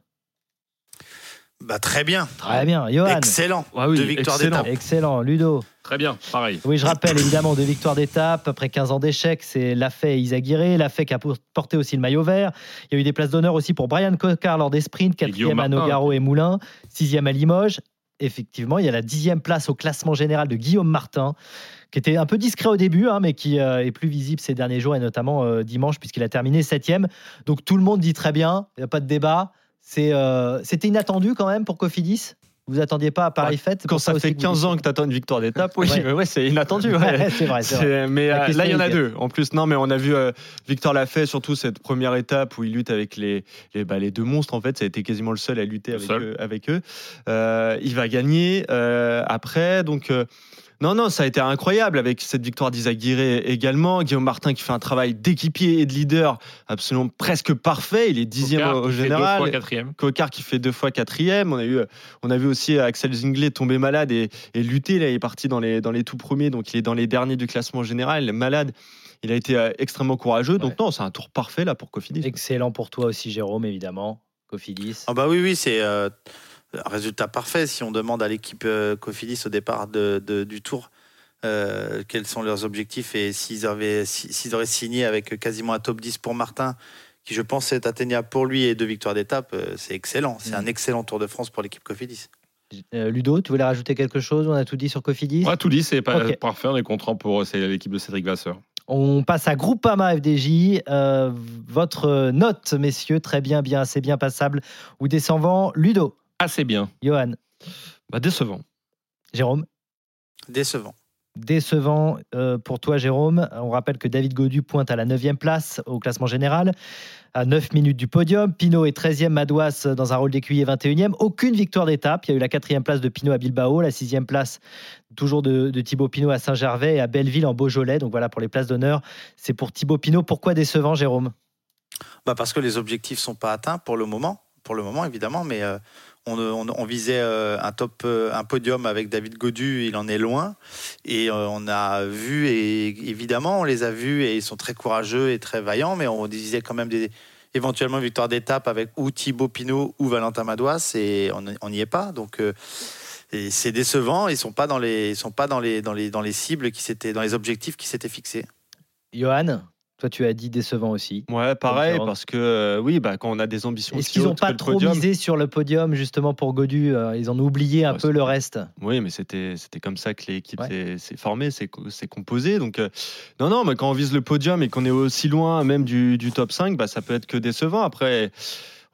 Bah, très bien. Très bien. Johan. Excellent. Ah oui, Deux victoires excellent. d'étape. Excellent. Ludo. Très bien, pareil. Oui, je rappelle évidemment deux victoires d'étape après 15 ans d'échecs. C'est Lafay et Isaguirre. Lafay qui a porté aussi le maillot vert. Il y a eu des places d'honneur aussi pour Brian Cocard lors des sprints, quatrième à. Nogaro et Moulin, sixième à Limoges. Effectivement, il y a la dixième place au classement général de Guillaume Martin, qui était un peu discret au début, hein, mais qui euh, est plus visible ces derniers jours et notamment euh, dimanche puisqu'il a terminé septième. Donc tout le monde dit très bien, il n'y a pas de débat. C'est, euh, C'était inattendu quand même pour Cofidis? Vous attendiez pas à Paris Fête c'est Quand ça fait que vous 15 dites- ans que tu attends une victoire d'étape, oui, Ouais. mais ouais, c'est inattendu. ouais. Ouais, c'est vrai, c'est vrai. C'est- Mais La euh, là, il y en a deux. En plus, non, mais on a vu euh, Victor Lafay, surtout cette première étape où il lutte avec les, les, bah, les deux monstres. En fait, ça a été quasiment le seul à lutter avec seul. eux, avec eux. Euh, il va gagner euh, après. Donc, euh, non, non, ça a été incroyable avec cette victoire d'Isaguirre également. Guillaume Martin qui fait un travail d'équipier et de leader absolument presque parfait. Il est dixième Cocard au, général. Deux fois quatrième. Cocard qui fait deux fois quatrième. On a, eu, on a vu aussi Axel Zinglet tomber malade et, et lutter. Là, il est parti dans les, dans les tout premiers, donc il est dans les derniers du classement général. Malade, il a été euh, extrêmement courageux. Donc, Ouais. non, c'est un tour parfait là pour Cofidis. Excellent pour toi aussi, Jérôme, évidemment. Cofidis. Ah bah oui, oui, c'est euh, résultat parfait. Si on demande à l'équipe euh, Cofidis au départ de- de- du tour euh, quels sont leurs objectifs et s'ils avaient, si- s'ils auraient signé avec quasiment un top 10 pour Martin, qui je pense est atteignable pour lui et deux victoires d'étape, euh, c'est excellent. C'est Mm. un excellent Tour de France pour l'équipe Cofidis. Ludo, tu voulais rajouter quelque chose? On a tout dit sur Cofidis? On a tout dit, c'est pas Ok. parfait. On est content pour l'équipe de Cédric Vasseur. On passe à Groupama FDJ. Euh, votre note, messieurs, très bien, bien, assez bien passable ou décevant. Ludo, Assez bien. Johan, Bah, décevant. Jérôme. Décevant. Décevant euh, pour toi, Jérôme. On rappelle que David Godu pointe à la 9e place au classement général, à 9 minutes du podium. Pinot est 13e, Madouas dans un rôle d'écuyer 21e. Aucune victoire d'étape. Il y a eu la 4e place de Pinot à Bilbao, la 6e place toujours de, de Thibaut Pinot à Saint-Gervais et à Belleville en Beaujolais. Donc voilà pour les places d'honneur. C'est pour Thibaut Pinot. Pourquoi décevant, Jérôme? Bah parce que les objectifs sont pas atteints pour le moment, pour le moment évidemment, mais euh, on, visait euh, un top, euh, un podium avec David Godu, il en est loin, et euh, on a vu et évidemment on les a vus et ils sont très courageux et très vaillants, mais on disait quand même éventuellement une victoire d'étape avec ou Thibaut Pinot ou Valentin Madouas et on n'y est pas, donc. c'est décevant, ils sont pas dans les, sont pas dans les, dans les, dans les cibles qui s'étaient, dans les objectifs qui s'étaient fixés. Johan, toi tu as dit décevant aussi. Ouais, pareil, parce que euh, oui, bah, quand on a des ambitions Est-ce qu'ils n'ont pas trop podium- misé sur le podium justement pour Godu euh, Ils ont oublié un Ouais, peu le reste? Oui, mais c'était comme ça que l'équipe s'est- formée, s'est co- s'est composée. Donc euh, non, non, mais quand on vise le podium et qu'on est aussi loin même du, du top 5, bah, ça peut être que décevant. Après,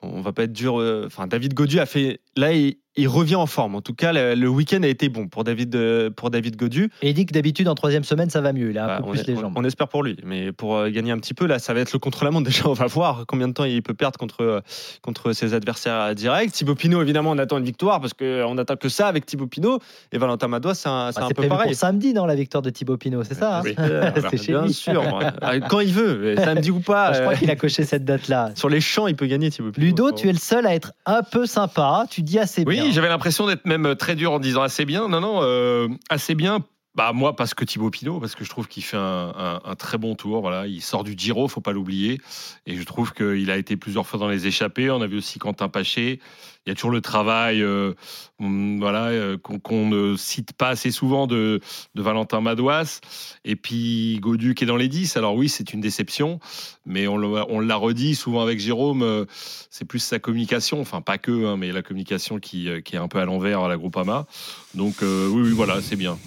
on va pas être dur. Enfin, David Godu a fait. Là, il, il revient en forme. En tout cas, le, le week-end a été bon pour David euh, pour David Godu. Et il dit que d'habitude en troisième semaine ça va mieux. Il a un Bah, peu on, plus est- les on- jambes. on espère pour lui, mais pour euh, gagner un petit peu, là, ça va être le contre-la-montre. Déjà, on va voir combien de temps il peut perdre contre, euh, contre ses adversaires directs. Thibaut Pinot, évidemment, on attend une victoire parce qu'on n'attend que ça avec Thibaut Pinot. Et Valentin Madois, c'est un, c'est Bah, un c'est peu pareil. pour samedi, non, la victoire de Thibaut Pinot, c'est ça hein Oui. C'est chez Bien lui. sûr. Ah, quand il veut, samedi ou pas. Je crois qu'il a coché cette date-là. Sur les champs, il peut gagner Thibaut Pinot. Ludo, tu es le seul à être un peu sympa. Tu dis assez bien. Oui, j'avais l'impression d'être même très dur en disant assez bien. Non, non, euh, assez bien. Bah moi parce que Thibaut Pinot, parce que je trouve qu'il fait un, un- un très bon tour. Voilà, il sort du Giro, faut pas l'oublier, et je trouve qu'il a été plusieurs fois dans les échappées. On a vu aussi Quentin Paché. Il y a toujours le travail, euh, voilà, euh, qu'on ne cite pas assez souvent de, de Valentin Madouas. Et puis Godu qui est dans les 10. Alors oui, c'est une déception, mais on l'a redit souvent avec Jérôme. euh, c'est plus sa communication, enfin pas que, hein, mais la communication qui, qui est un peu à l'envers à la Groupama. Donc euh, oui, oui, voilà, c'est bien.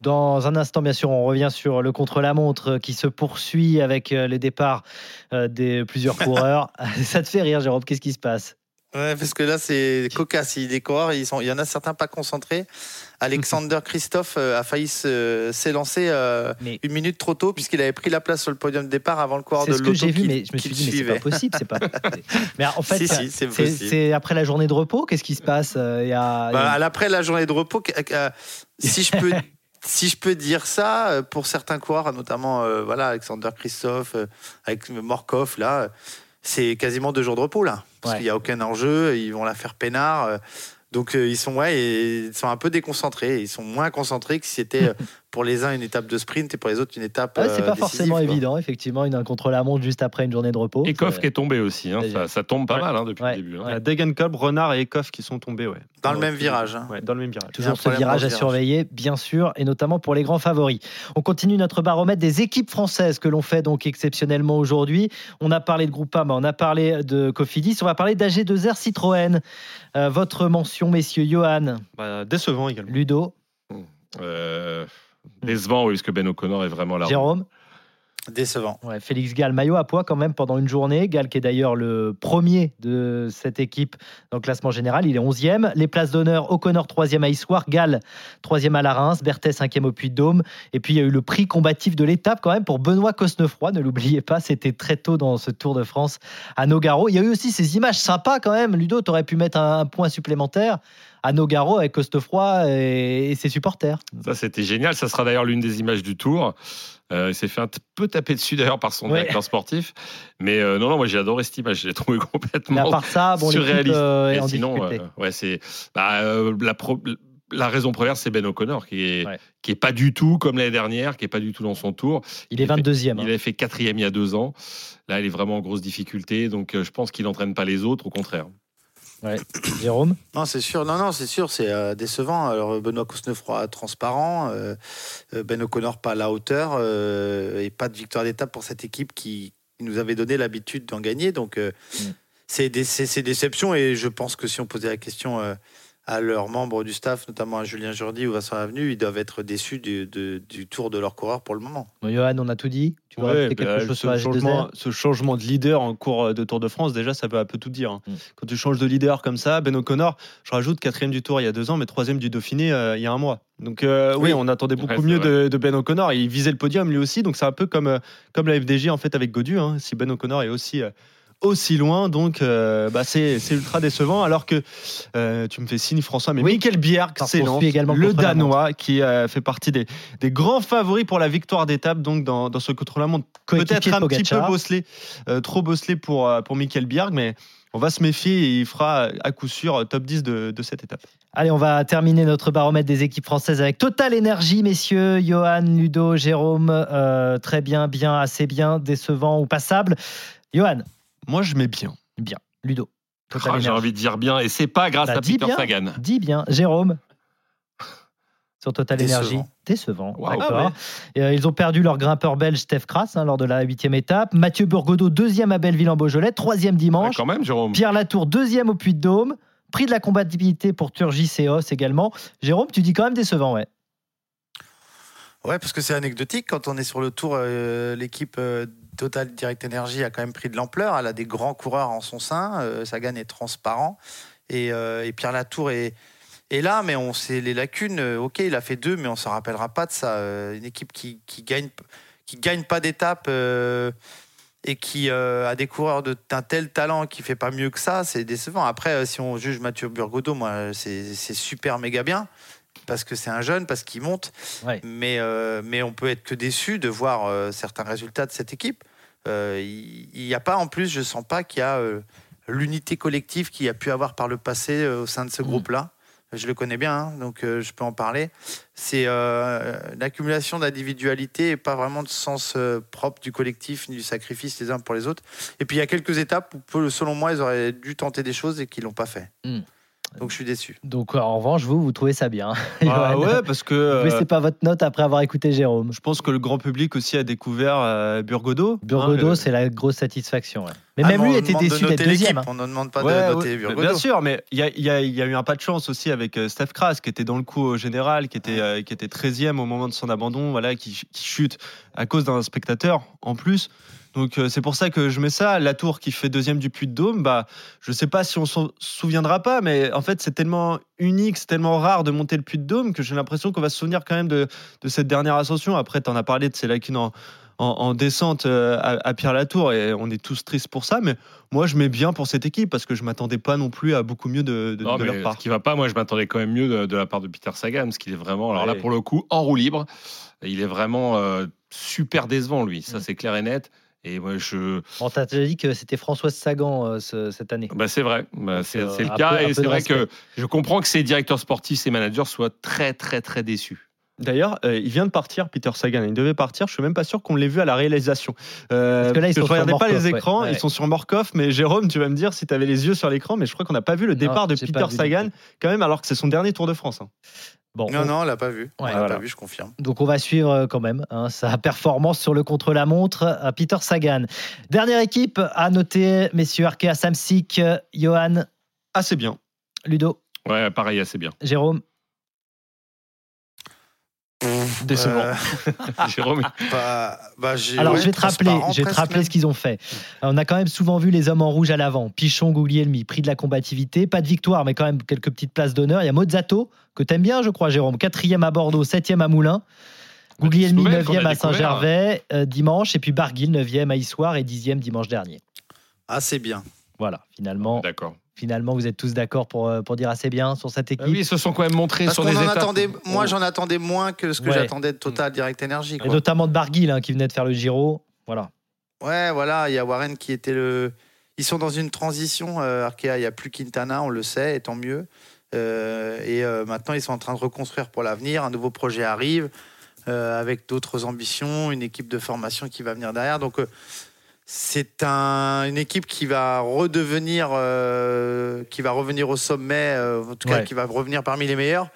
Dans un instant, bien sûr, on revient sur le contre-la-montre qui se poursuit avec les départs des plusieurs coureurs. ça te fait rire, Jérôme Qu'est-ce qui se passe? Ouais, parce que là, c'est cocasse. Il- coureurs, ils sont, il y en a certains pas concentrés. Alexander Christophe euh, a failli s'élancer euh, une minute trop tôt puisqu'il avait pris la place sur le podium de départ avant le coureur C'est de ce que l'auto j'ai vu, mais je me suis dit, mais c'est pas possible. C'est pas... mais en fait, Si, ça- si, c'est c'est c'est après la journée de repos. Qu'est-ce qui se passe Euh, il y a, il y a- Bah, à l'après la journée de repos, euh, si je peux, si je peux dire ça, pour certains coureurs, notamment euh, voilà Alexander Christophe, euh, avec Morkov là, c'est quasiment deux jours de repos là, parce Ouais. qu'il n'y a aucun enjeu, ils vont la faire peinard. euh, donc euh, ils sont ouais, et ils sont un peu déconcentrés. Ils sont moins concentrés que si c'était pour les uns une étape de sprint et pour les autres une étape. Ouais, c'est euh, pas décisive, forcément quoi. évident, effectivement, une contre-la-montre juste après une journée de repos. Et Koff C'est- qui est tombé aussi. hein. Ça, ça tombe pas Ouais. mal hein, depuis Ouais. le début. hein. Il y a Degenkolb, Renard et Ekoff qui sont tombés, ouais. Dans le même virage. hein. Ouais, dans le même virage. Toujours un ce virage à surveiller, bien sûr, et notamment pour les grands favoris. On continue notre baromètre des équipes françaises que l'on fait donc exceptionnellement aujourd'hui. On a parlé de Groupama, on a parlé de Cofidis, on va parler d'AG2R Citroën. Euh, votre mention, messieurs, Johan, Bah, décevant également. Ludo, Euh, décevant, oui, parce que Ben O'Connor est vraiment là. Jérôme. Décevant. Ouais, Félix Gall, maillot à poids quand même pendant une journée. Gall qui est d'ailleurs le premier de cette équipe dans le classement général, il est 11e. Les places d'honneur, O'Connor 3e à Issoire, Gall 3e à la Reims, Berthet 5e au Puy-de-Dôme. Et puis il y a eu le prix combatif de l'étape quand même pour Benoît Cosnefroy, ne l'oubliez pas, c'était très tôt dans ce Tour de France à Nogaro. Il y a eu aussi ces images sympas quand même. Ludo, tu aurais pu mettre un, un point supplémentaire à Nogaro avec Cosnefroy et, et ses supporters. Ça, c'était génial. Ça sera d'ailleurs l'une des images du tour. Euh, il s'est fait un peu taper dessus d'ailleurs par son Ouais. directeur sportif. Mais euh, non, non, moi j'ai adoré cette image. Je l'ai trouvé à complètement part ça, bon, surréaliste. euh, Et sinon, ouais, c'est bah, la, raison première, c'est Ben O'Connor qui est Ouais. qui est pas du tout comme l'année dernière, qui est pas du tout dans son tour. Il est il fait- 22e. Il hein. avait fait quatrième il y a deux ans. Là, il est vraiment en grosse difficulté. Donc, je pense qu'il n'entraîne pas les autres, au contraire. Jérôme? Non, c'est sûr. Non, non, c'est sûr. C'est euh, décevant. Alors Benoît Cosnefroy transparent, euh, euh, Ben O'Connor pas à la hauteur euh, et pas de victoire d'étape pour cette équipe qui, qui nous avait donné l'habitude d'en gagner. Donc Mm. c'est des c'est- c'est déception et je pense que si on posait la question à leurs membres du staff, notamment à Julien Jourdi ou Vincent Avenue, ils doivent être déçus du, de- du tour de leur coureur pour le moment. Bon, Johan, on a tout dit. Tu Ouais, rajouter quelque bah, chose ce, H2R changement, ce changement de leader en cours de Tour de France, déjà, ça veut un peu tout dire. hein. Mm. Quand tu changes de leader comme ça, Ben O'Connor, je rajoute quatrième du Tour il y a deux ans, mais troisième du Dauphiné euh, il y a un mois. Donc euh, oui, Oui. on attendait beaucoup Ouais, mieux de, de Ben O'Connor. Il visait le podium lui aussi, donc c'est un peu comme, euh, comme la FDJ en fait avec Godu. hein. Si Ben O'Connor est aussi... euh, aussi loin, donc euh, bah, c'est c'est ultra décevant. Alors que euh, tu me fais signe, François, mais Oui. Michael suit également le Danois, qui euh, fait partie des, des grands favoris pour la victoire d'étape, donc dans, dans ce contre-la-montre peut-être un petit peu bosselé, trop bosselé pour, pour Michael Bjerg, mais on va se méfier et il fera à coup sûr top 10 de, de cette étape. Allez, on va terminer notre baromètre des équipes françaises avec Total Énergie, messieurs. Johan, Ludo, Jérôme, euh, très bien, bien, assez bien, décevant ou passable. Johan, Moi, je mets bien. bien. Ludo, Ah, J'ai envie de dire bien. Et c'est pas grâce Bah, à Peter bien. Sagan. Dis bien. Jérôme sur Total. Énergie. Décevant. D'accord. Ah ouais. Euh, ils ont perdu leur grimpeur belge Steph Kras hein, lors de la huitième étape. Mathieu Burgodeau, deuxième à Belleville-en-Beaujolais, troisième Ouais, dimanche. quand même, Jérôme. Pierre Latour, deuxième au Puy-de-Dôme. Prix de la compatibilité pour Turgis et Os également. Jérôme, tu dis quand même décevant, ouais. Ouais, parce que c'est anecdotique. Quand on est sur le tour, euh, l'équipe euh, Total Direct Energy a quand même pris de l'ampleur. Elle a des grands coureurs en son sein. Euh, Sagan est transparent. Et, euh, et Pierre Latour est, là, mais on sait les lacunes. Euh, ok, il a fait deux, mais on ne se rappellera pas de ça. Une équipe qui, qui gagne, qui gagne pas d'étape euh, et qui euh, a des coureurs de- d'un tel talent qui fait pas mieux que ça, c'est décevant. Après, si on juge Mathieu Burgodeau, moi, c'est super méga bien. Parce que c'est un jeune, parce qu'il monte. Ouais. Mais, euh, mais on peut être que déçu de voir certains résultats de cette équipe. Euh, Il n'y a pas, en plus, je sens pas qu'il y a euh, l'unité collective qu'il y a pu avoir par le passé euh, au sein de ce Mhm. groupe-là. Je le connais bien, hein, donc je peux en parler. C'est l'accumulation d'individualité et pas vraiment de sens propre du collectif ni du sacrifice les uns pour les autres. Et puis il y a quelques étapes où, selon moi, ils auraient dû tenter des choses et qu'ils l'ont pas fait. Mhm. Donc je suis déçu. Donc en revanche, vous, vous trouvez ça bien. Ah ouais, parce que Vous euh, c'est pas votre note après avoir écouté Jérôme. je pense que le grand public aussi a découvert euh, Burgodo. Burgodo, Hein, le- c'est la grosse satisfaction. ouais. Mais Ah, même lui était demande de déçu d'être deuxième. l'équipe, On ne demande pas Ouais, de noter ouais, Burgodo. Bien sûr, mais il y a, il y a- il y a eu un pas de chance aussi avec euh, Steph Kras, qui était dans le coup au général, qui était, euh, qui était 13e au moment de son abandon, voilà, qui, qui chute à cause d'un spectateur en plus. Donc euh, c'est pour ça que je mets ça. La tour qui fait deuxième du Puy de Dôme, bah, je sais pas si on s'en souviendra pas, mais en fait c'est tellement unique, c'est tellement rare de monter le Puy de Dôme que j'ai l'impression qu'on va se souvenir quand même de, de cette dernière ascension. Après, tu en as parlé de ces lacunes en, en, en descente euh, à, à Pierre-Latour et on est tous tristes pour ça. Mais moi, je mets bien pour cette équipe parce que je m'attendais pas non plus à beaucoup mieux de, de, Non, de leur part. ce qui va pas, moi je m'attendais quand même mieux de, de la part de Peter Sagan, parce qu'il est vraiment, alors là pour le coup, en roue libre, il est vraiment euh, super décevant lui, ça Mm. c'est clair et net. Et moi je, On t'a déjà dit que c'était Françoise Sagan euh, ce- cette année. bah, c'est vrai, Bah, c'est euh, c'est le cas, peu- et c'est vrai respect. que je comprends que ces directeurs sportifs, ces managers soient très très très déçus. D'ailleurs, euh, il vient de partir, Peter Sagan. Il devait partir. Je suis même pas sûr qu'on l'ait vu à la réalisation. Euh, Parce que là, ils je sont regardais pas les écrans. Ouais. Ils sont sur Morkov. Mais Jérôme, tu vas me dire si tu avais les yeux sur l'écran. Mais je crois qu'on n'a pas vu le Non, départ de Peter Sagan, quand même, alors que c'est son dernier Tour de France. hein. Bon, Non, on- non, on l'a pas vu. On Ouais, l'a voilà. pas vu, je confirme. Donc on va suivre euh, quand même hein, sa performance sur le contre-la-montre à Peter Sagan. Dernière équipe à noter, messieurs Arkea Samsic, euh, Johan, c'est bien. Ludo, Ouais, pareil, assez bien. Jérôme. Décevant. Euh, Jérôme, bah, bah, j'ai- Alors ouais, je vais te rappeler, je vais te rappeler ce qu'ils ont fait. On a quand même souvent vu les hommes en rouge à l'avant. Pichon, Guglielmi, prix de la combativité, pas de victoire, mais quand même quelques petites places d'honneur. Il y a Mozzato que t'aimes bien, je crois, Jérôme, quatrième à Bordeaux, septième à Moulins. Guglielmi, nouvelles qu'on a 9e à. Saint-Gervais euh, dimanche, et puis Barguil, 9e à Issoire et 10e dimanche dernier. Ah, c'est bien. Voilà, finalement, d'accord. Finalement vous êtes tous d'accord pour, euh, pour dire assez bien sur cette équipe. Ah oui, ils se sont quand même montrés Parce sur des en étapes. attendait, moi j'en attendais moins que ce que Ouais. j'attendais de Total Direct Energy. et notamment de Barguil hein, qui venait de faire le Giro. Voilà. Ouais, voilà, il y a Warren qui était le. Ils sont dans une transition, euh, Arkea. Il n'y a plus Quintana, on le sait, et tant mieux. Euh, et euh, maintenant, ils sont en train de reconstruire pour l'avenir. Un nouveau projet arrive euh, avec d'autres ambitions, une équipe de formation qui va venir derrière. Donc, euh, c'est un- une équipe qui va redevenir, euh, qui va revenir au sommet, euh, en tout cas, Ouais. qui va revenir parmi les meilleurs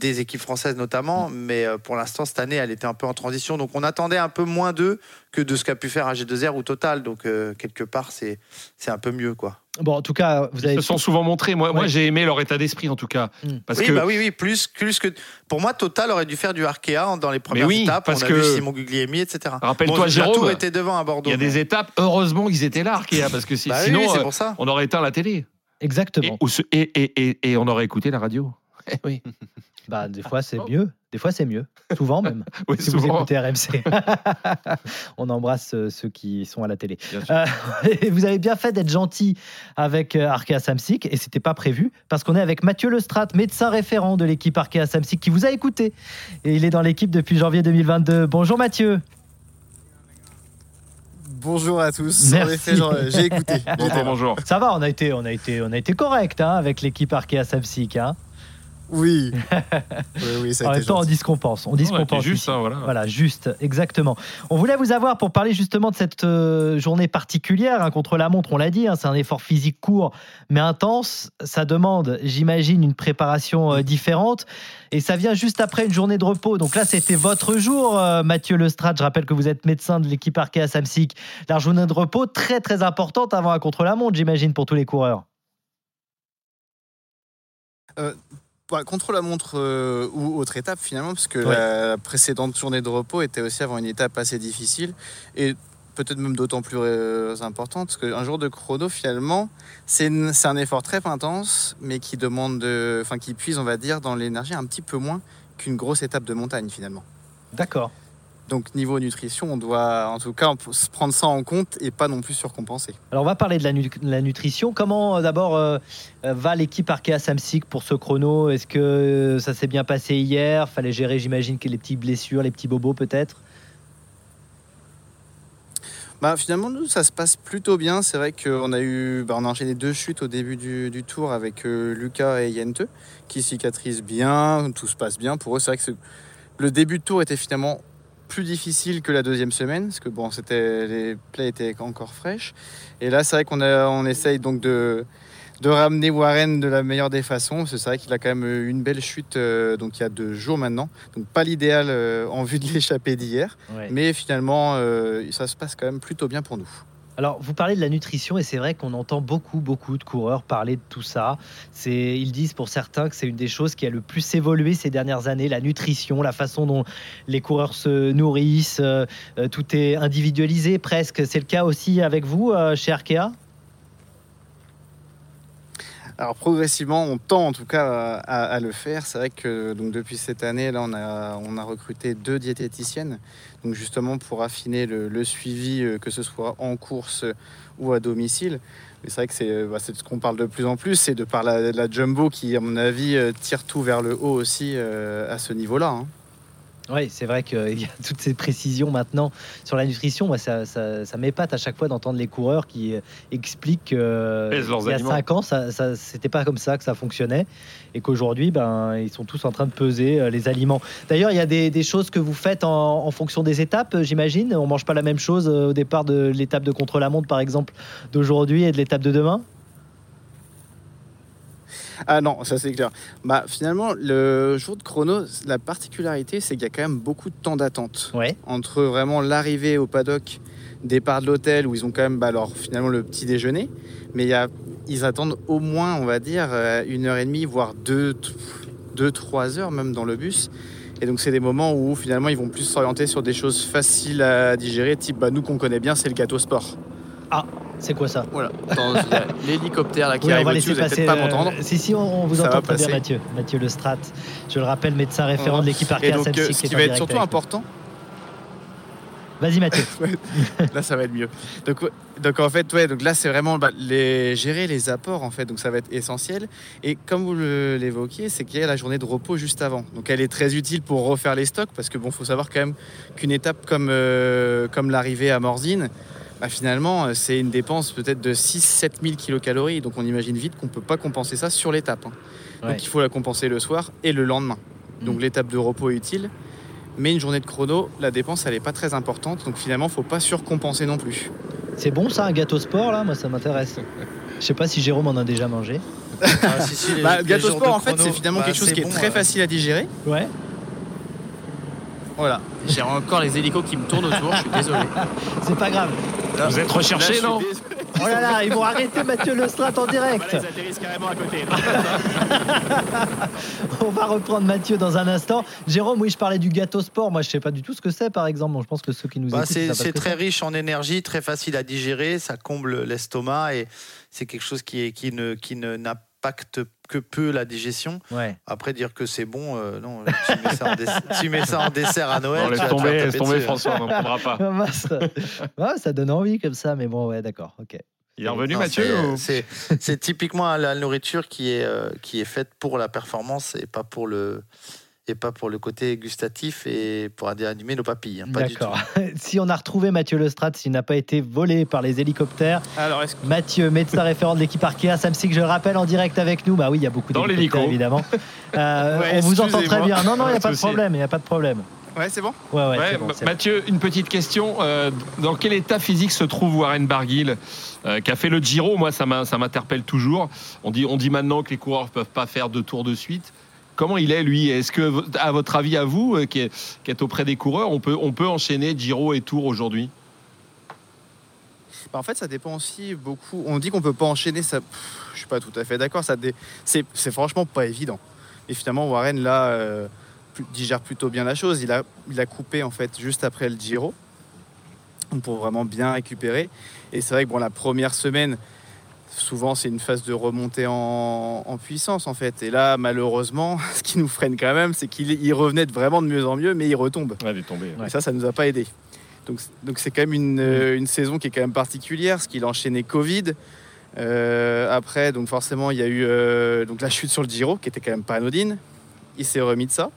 des équipes françaises notamment. Mais euh, pour l'instant, cette année, elle était un peu en transition. Donc, on attendait un peu moins d'eux que de ce qu'a pu faire AG2R ou Total. Donc, euh, quelque part, c'est c'est un peu mieux, quoi. Bon, en tout cas, vous Ils avez se sont souvent montrés. Moi, moi j'ai aimé leur état d'esprit en tout cas. Mm. Parce oui, que bah oui, oui, plus, plus que. Pour moi, Total aurait dû faire du Arkea dans les premières oui, étapes. parce on a que- vu Simon Guglielmi, etc. Rappelle-toi, Bon, Jérôme, était devant à Bordeaux. il y a des mais- étapes, heureusement qu'ils étaient là, Arkea, parce que si- Bah sinon, oui, c'est euh, pour ça. on aurait éteint la télé. Et, exactement. ou ce- et, et, et, et on aurait écouté la radio. Eh oui, Bah, des fois c'est mieux, des fois c'est mieux, souvent même. Oui, si vous écoutez RMC. On embrasse euh, ceux qui sont à la télé. Bien sûr. Euh, et vous avez bien fait d'être gentil avec euh, Arkea Samsic et c'était pas prévu parce qu'on est avec Mathieu Lestrat, médecin référent de l'équipe Arkea Samsic qui vous a écouté et il est dans l'équipe depuis janvier 2022. Bonjour Mathieu. Bonjour à tous. J'ai écouté. Bonjour, bonjour. Ça va, on a été, on a été, on a été correct hein, avec l'équipe Arkea Samsic. Hein. Oui. oui, oui, ça En a même été temps, on dit ce qu'on pense. On dit ce Ouais, qu'on t'es pense. juste, hein, voilà. Voilà, juste, exactement. On voulait vous avoir pour parler justement de cette euh, journée particulière hein, contre la montre. On l'a dit, hein, c'est un effort physique court mais intense. Ça demande, j'imagine, une préparation euh, différente. Et ça vient juste après une journée de repos. Donc là, c'était votre jour, euh, Mathieu Lestrade. Je rappelle que vous êtes médecin de l'équipe Arkea Samsic. La journée de repos, très très importante avant un contre la montre, j'imagine, pour tous les coureurs. Contre la montre euh, ou autre étape finalement, parce que la précédente journée de repos était aussi avant une étape assez difficile et peut-être même d'autant plus euh, importante, parce qu'un jour de chrono finalement, c'est un effort très intense, mais qui demande, de- enfin qui puise, on va dire, dans l'énergie un petit peu moins qu'une grosse étape de montagne finalement. D'accord. Donc niveau nutrition, on doit en tout cas se prendre ça en compte et pas non plus surcompenser. Alors on va parler de la, nu- la nutrition. Comment euh, d'abord euh, euh, va l'équipe Arkea Samsic pour ce chrono? Est-ce que ça s'est bien passé hier? Fallait gérer, j'imagine, que les petites blessures, les petits bobos peut-être? Bah, finalement, nous, ça se passe plutôt bien. C'est vrai qu'on a eu, bah, on a enchaîné deux chutes au début du, du tour avec euh, Lucas et Yente qui cicatrisent bien. Tout se passe bien pour eux. C'est vrai que le début de tour était finalement plus difficile que la deuxième semaine parce que bon, c'était les plaies étaient encore fraîches. Et là, c'est vrai qu'on a, on essaye donc de de ramener Warren de la meilleure des façons. C'est vrai qu'il a quand même eu une belle chute euh, donc il y a deux jours maintenant. Donc pas l'idéal euh, en vue de l'échappée d'hier. Ouais. Mais finalement, euh, ça se passe quand même plutôt bien pour nous. Alors, vous parlez de la nutrition et c'est vrai qu'on entend beaucoup, beaucoup de coureurs parler de tout ça. Ils disent pour certains que c'est une des choses qui a le plus évolué ces dernières années, la nutrition, la façon dont les coureurs se nourrissent. euh, tout est individualisé presque. C'est le cas aussi avec vous euh, chez Arkea? Alors progressivement, on tend en tout cas à, le faire. C'est vrai que depuis cette année, là, on a, on a recruté deux diététiciennes, donc justement pour affiner le, suivi, euh, que ce soit en course ou à domicile. Mais c'est vrai que c'est bah, c'est de ce qu'on parle de plus en plus, c'est de par la, la jumbo qui, à mon avis, euh, tire tout vers le haut aussi euh, à ce niveau-là. hein. Oui, c'est vrai qu'il y a toutes ces précisions maintenant sur la nutrition. Moi, ça, ça, ça m'épate à chaque fois d'entendre les coureurs qui euh, expliquent que Pèsent leurs il y a aliments. 5 ans, ça, ça, c'était pas comme ça que ça fonctionnait et qu'aujourd'hui, ben, ils sont tous en train de peser euh, les aliments. D'ailleurs, il y a des, des choses que vous faites en, en fonction des étapes, euh, j'imagine. On mange pas la même chose euh, au départ de l'étape de contre-la-montre, par exemple, d'aujourd'hui et de l'étape de demain? Ah non, ça c'est clair. Bah, finalement, le jour de chrono, la particularité, c'est qu'il y a quand même beaucoup de temps d'attente. Ouais. entre vraiment l'arrivée au paddock, départ de l'hôtel où ils ont quand même bah, alors, finalement le petit déjeuner, mais il y a, ils attendent au moins, on va dire, euh, une heure et demie, voire deux, trois heures même dans le bus. Et donc c'est des moments où finalement ils vont plus s'orienter sur des choses faciles à digérer, type bah, nous qu'on connaît bien, c'est le gâteau sport. C'est quoi ça Voilà, l'hélicoptère là qui Oui, on arrive va laisser vous allez peut-être pas euh, m'entendre. si, si, on, on vous Ça entend très bien. Mathieu. Mathieu Lestrat. Je le rappelle, médecin référent de l'équipe Arkea Et donc euh, ce qui va être surtout important, Vas-y, Mathieu. là ça va être mieux. Donc, donc en fait, ouais, donc là c'est vraiment bah, les, gérer les apports en fait, donc ça va être essentiel. Et comme vous l'évoquiez, c'est qu'il y a la journée de repos juste avant. Donc elle est très utile pour refaire les stocks parce que bon, faut savoir quand même qu'une étape comme, euh, comme l'arrivée à Morzine, bah, finalement euh, c'est une dépense peut-être de 6-7 000 kilocalories. Donc on imagine vite qu'on peut pas compenser ça sur l'étape. hein. Ouais. Donc il faut la compenser le soir et le lendemain. Donc Mm. l'étape de repos est utile. Mais une journée de chrono, la dépense, elle n'est pas très importante. Donc finalement, faut pas surcompenser non plus. C'est bon ça, un gâteau sport là? Moi ça m'intéresse. Je sais pas si Jérôme en a déjà mangé. Ah, si, si, les- Bah, les gâteau sport, en fait, chrono, c'est finalement bah, quelque chose qui est très euh, facile à digérer. Ouais. Voilà. J'ai encore les hélicos qui me tournent autour, je suis désolé. C'est pas grave. Vous êtes recherché, non Oh là là, ils vont arrêter Mathieu Lestrat en direct. atterrissent carrément à côté. On va reprendre Mathieu dans un instant. Jérôme, oui, je parlais du gâteau sport. Moi, je sais pas du tout ce que c'est, par exemple. Bon, je pense que ceux qui nous Bah, écoutent, c'est pas très riche en énergie, très facile à digérer, ça comble l'estomac et c'est quelque chose qui, est, qui ne qui ne n'impacte que peu la digestion. Ouais. Après dire que c'est bon, euh, non, tu mets, ça en dessert, tu mets ça en dessert à Noël. Non, tu laisse vas te tomber, faire laisse tomber. François, on n'en prendra pas. Ça... ouais, ça donne envie comme ça, mais bon, ouais, d'accord, ok. Il est revenu, Non, Mathieu c'est- ou- C'est c'est typiquement la nourriture qui est, euh, qui est faite pour la performance et pas pour le, et pas pour le côté gustatif et pour animer nos papilles. hein, pas du tout. D'accord. si on a retrouvé Mathieu Lestrat, s'il n'a pas été volé par les hélicoptères, Alors, est-ce que Mathieu, médecin référent de l'équipe Arkea, Samsic, je le rappelle en direct avec nous. Bah oui, il y a beaucoup Dans d'hélicoptères l'hélico. évidemment. Euh, Ouais, on vous entend très bien. Non, non, il n'y a Pas de problème. Il n'y a pas de problème. Ouais, c'est bon Ouais, ouais, Ouais, c'est bon. Mathieu, une petite question. euh, dans quel état physique se trouve Warren Barguil, euh, qui a fait le Giro? Moi, ça m'interpelle toujours. On dit, on dit maintenant que les coureurs ne peuvent pas faire deux tours de suite. Comment il est, lui? Est-ce que, à votre avis, à vous, euh, qui, êtes auprès des coureurs, on peut, enchaîner Giro et Tour aujourd'hui? Bah, En fait, ça dépend aussi beaucoup. On dit qu'on peut pas enchaîner, ça. je suis pas tout à fait d'accord. C'est, franchement pas évident. Et finalement, Warren là euh, digère plutôt bien la chose. Il a, il a coupé en fait juste après le Giro pour vraiment bien récupérer. Et c'est vrai que bon, la première semaine, souvent c'est une phase de remontée en, en puissance en fait. Et là, malheureusement, ce qui nous freine quand même, c'est qu'il il revenait de vraiment de mieux en mieux, mais il retombe. Ouais, il est tombé. Ouais. Et ça, ça nous a pas aidé. Donc, donc c'est quand même une, euh, une saison qui est quand même particulière, parce qu'il a enchaîné Covid. Euh, après, donc forcément, il y a eu euh, donc la chute sur le Giro, qui était quand même pas anodine. Il s'est remis de ça.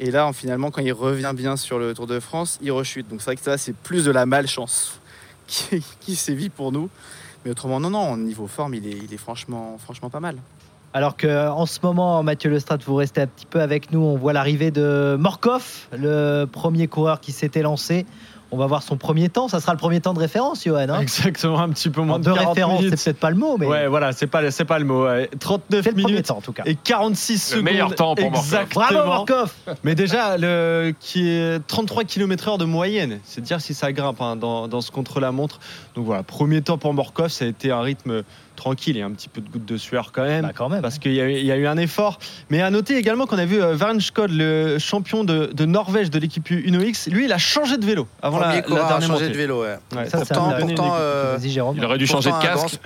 Et là, en- finalement, quand il revient bien sur le Tour de France, il rechute. Donc c'est vrai que ça, c'est plus de la malchance qui, qui sévit pour nous. Mais autrement, non, non, au niveau forme, il est, il est franchement, franchement pas mal. Alors que en ce moment, Mathieu Lestrat, vous restez un petit peu avec nous. On voit l'arrivée de Morkov, le premier coureur qui s'était lancé. On va voir son premier temps. Ça sera le premier temps de référence, Johan. hein Exactement, un petit peu moins de, de 40 référence, c'est minutes. peut-être pas le mot, mais Ouais, voilà, c'est pas, c'est pas le mot. ouais. 39 c'est le premier minutes temps en tout cas. et 46 Le secondes. meilleur temps pour Morkov. Exactement. Bravo Markov Mais déjà, le, qui est 33 km/h de moyenne, c'est dire si ça grimpe hein, dans, dans ce contre-la-montre. Donc voilà, premier temps pour Morkov, ça a été un rythme tranquille et un petit peu de goutte de sueur quand même. Bah, quand même. Parce qu'il y, a eu- il y a eu un effort. Mais à noter également qu'on a vu euh, Vernskod, le champion de, de Norvège de l'équipe Uno X, lui, il a changé de vélo avant la, Premier la coureur à dernière changer montée. de vélo. ouais. Ouais, Ça, ça Pourtant, me donne pourtant, euh. Il aurait dû changer de casque.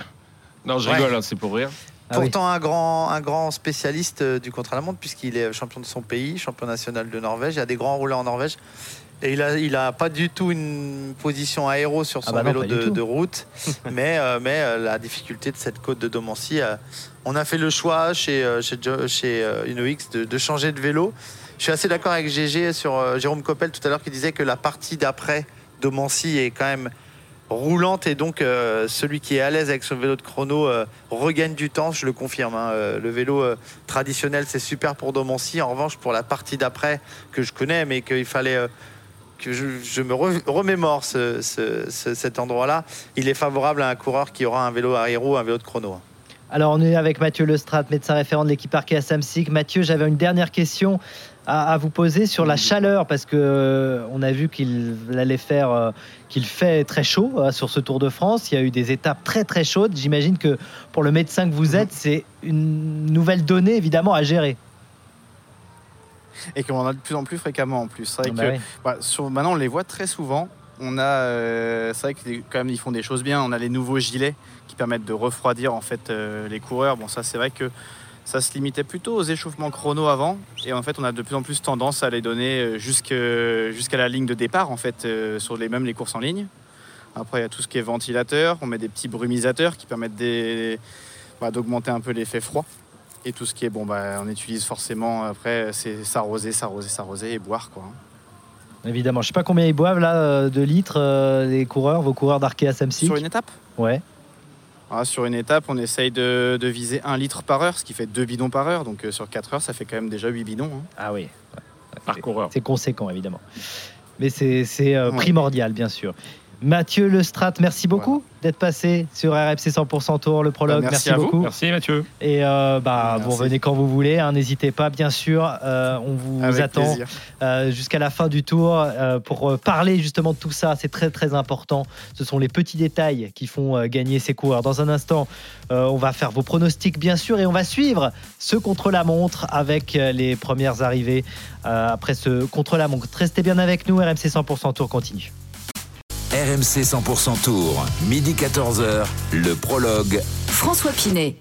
Non, je Ouais. rigole, hein, c'est pour rire. Ah oui. Pourtant, un, grand, un grand spécialiste euh, du contre-la-montre, puisqu'il est champion de son pays, champion national de Norvège. Il y a des grands rouleurs en Norvège. Et il a, il a pas du tout une position aéro sur Ah son bah non, vélo de, route. mais euh, mais euh, la difficulté de cette côte de Domancy, euh, on a fait le choix chez, chez, chez UnoX de, de changer de vélo. Je suis assez d'accord avec GG sur Jérôme Coppel tout à l'heure qui disait que la partie d'après Domancy est quand même roulante et donc euh, celui qui est à l'aise avec son vélo de chrono euh, regagne du temps, je le confirme. hein. Euh, le vélo traditionnel c'est super pour Domancy. En revanche pour la partie d'après que je connais mais qu'il fallait que je, je me re- remémore ce- ce- ce- cet endroit-là, il est favorable à un coureur qui aura un vélo aéro, un vélo de chrono. Alors, on est avec Mathieu Lestrade, médecin référent de l'équipe Arkea Samsic. Mathieu, j'avais une dernière question à, à vous poser sur la chaleur, parce que euh, on a vu qu'il allait faire, euh, qu'il fait très chaud euh, sur ce Tour de France. Il y a eu des étapes très très chaudes. J'imagine que pour le médecin que vous êtes, c'est une nouvelle donnée évidemment à gérer. Et qu'on en a de plus en plus fréquemment en plus. C'est vrai Bah que oui. bah, sur, maintenant, on les voit très souvent. On a, euh, c'est vrai que quand même, ils font des choses bien. On a les nouveaux gilets qui permettent de refroidir en fait euh, les coureurs. Bon, ça, c'est vrai que ça se limitait plutôt aux échauffements chrono avant, et en fait, on a de plus en plus tendance à les donner euh, jusqu'à la ligne de départ en fait sur les mêmes les courses en ligne. Après, il y a tout ce qui est ventilateur. On met des petits brumisateurs qui permettent bah, d'augmenter un peu l'effet froid. Et tout ce qui est bon, bah, on utilise forcément après, c'est s'arroser, s'arroser, s'arroser et boire quoi. Évidemment, je sais pas combien ils boivent là euh, de litres euh, les coureurs, vos coureurs d'Arkea Samsic. Sur une étape? Ouais. Ah, Sur une étape, on essaye de, de viser 1 litre par heure, ce qui fait 2 bidons par heure. Donc euh, sur 4 heures, ça fait quand même déjà 8 bidons. hein. Ah oui. Par coureur. C'est conséquent, évidemment. Mais c'est c'est, euh, Ouais. primordial, bien sûr. Mathieu Lestrat, merci beaucoup d'être passé sur RFC 100% Tour, le prologue. Bah, merci merci à vous. beaucoup. Merci Mathieu. Et euh, bah, Merci. vous revenez quand vous voulez, hein, n'hésitez pas, bien sûr. euh, on vous Avec attend euh, jusqu'à la fin du tour euh, pour parler justement de tout ça. C'est très très important. Ce sont les petits détails qui font euh, gagner ces coureurs. Dans un instant, euh, on va faire vos pronostics bien sûr et on va suivre ce contre-la-montre avec euh, les premières arrivées euh, après ce contre-la-montre. Restez bien avec nous, RMC 100% Tour continue. RMC 100% Tour, midi 14h, le prologue. François Pinet.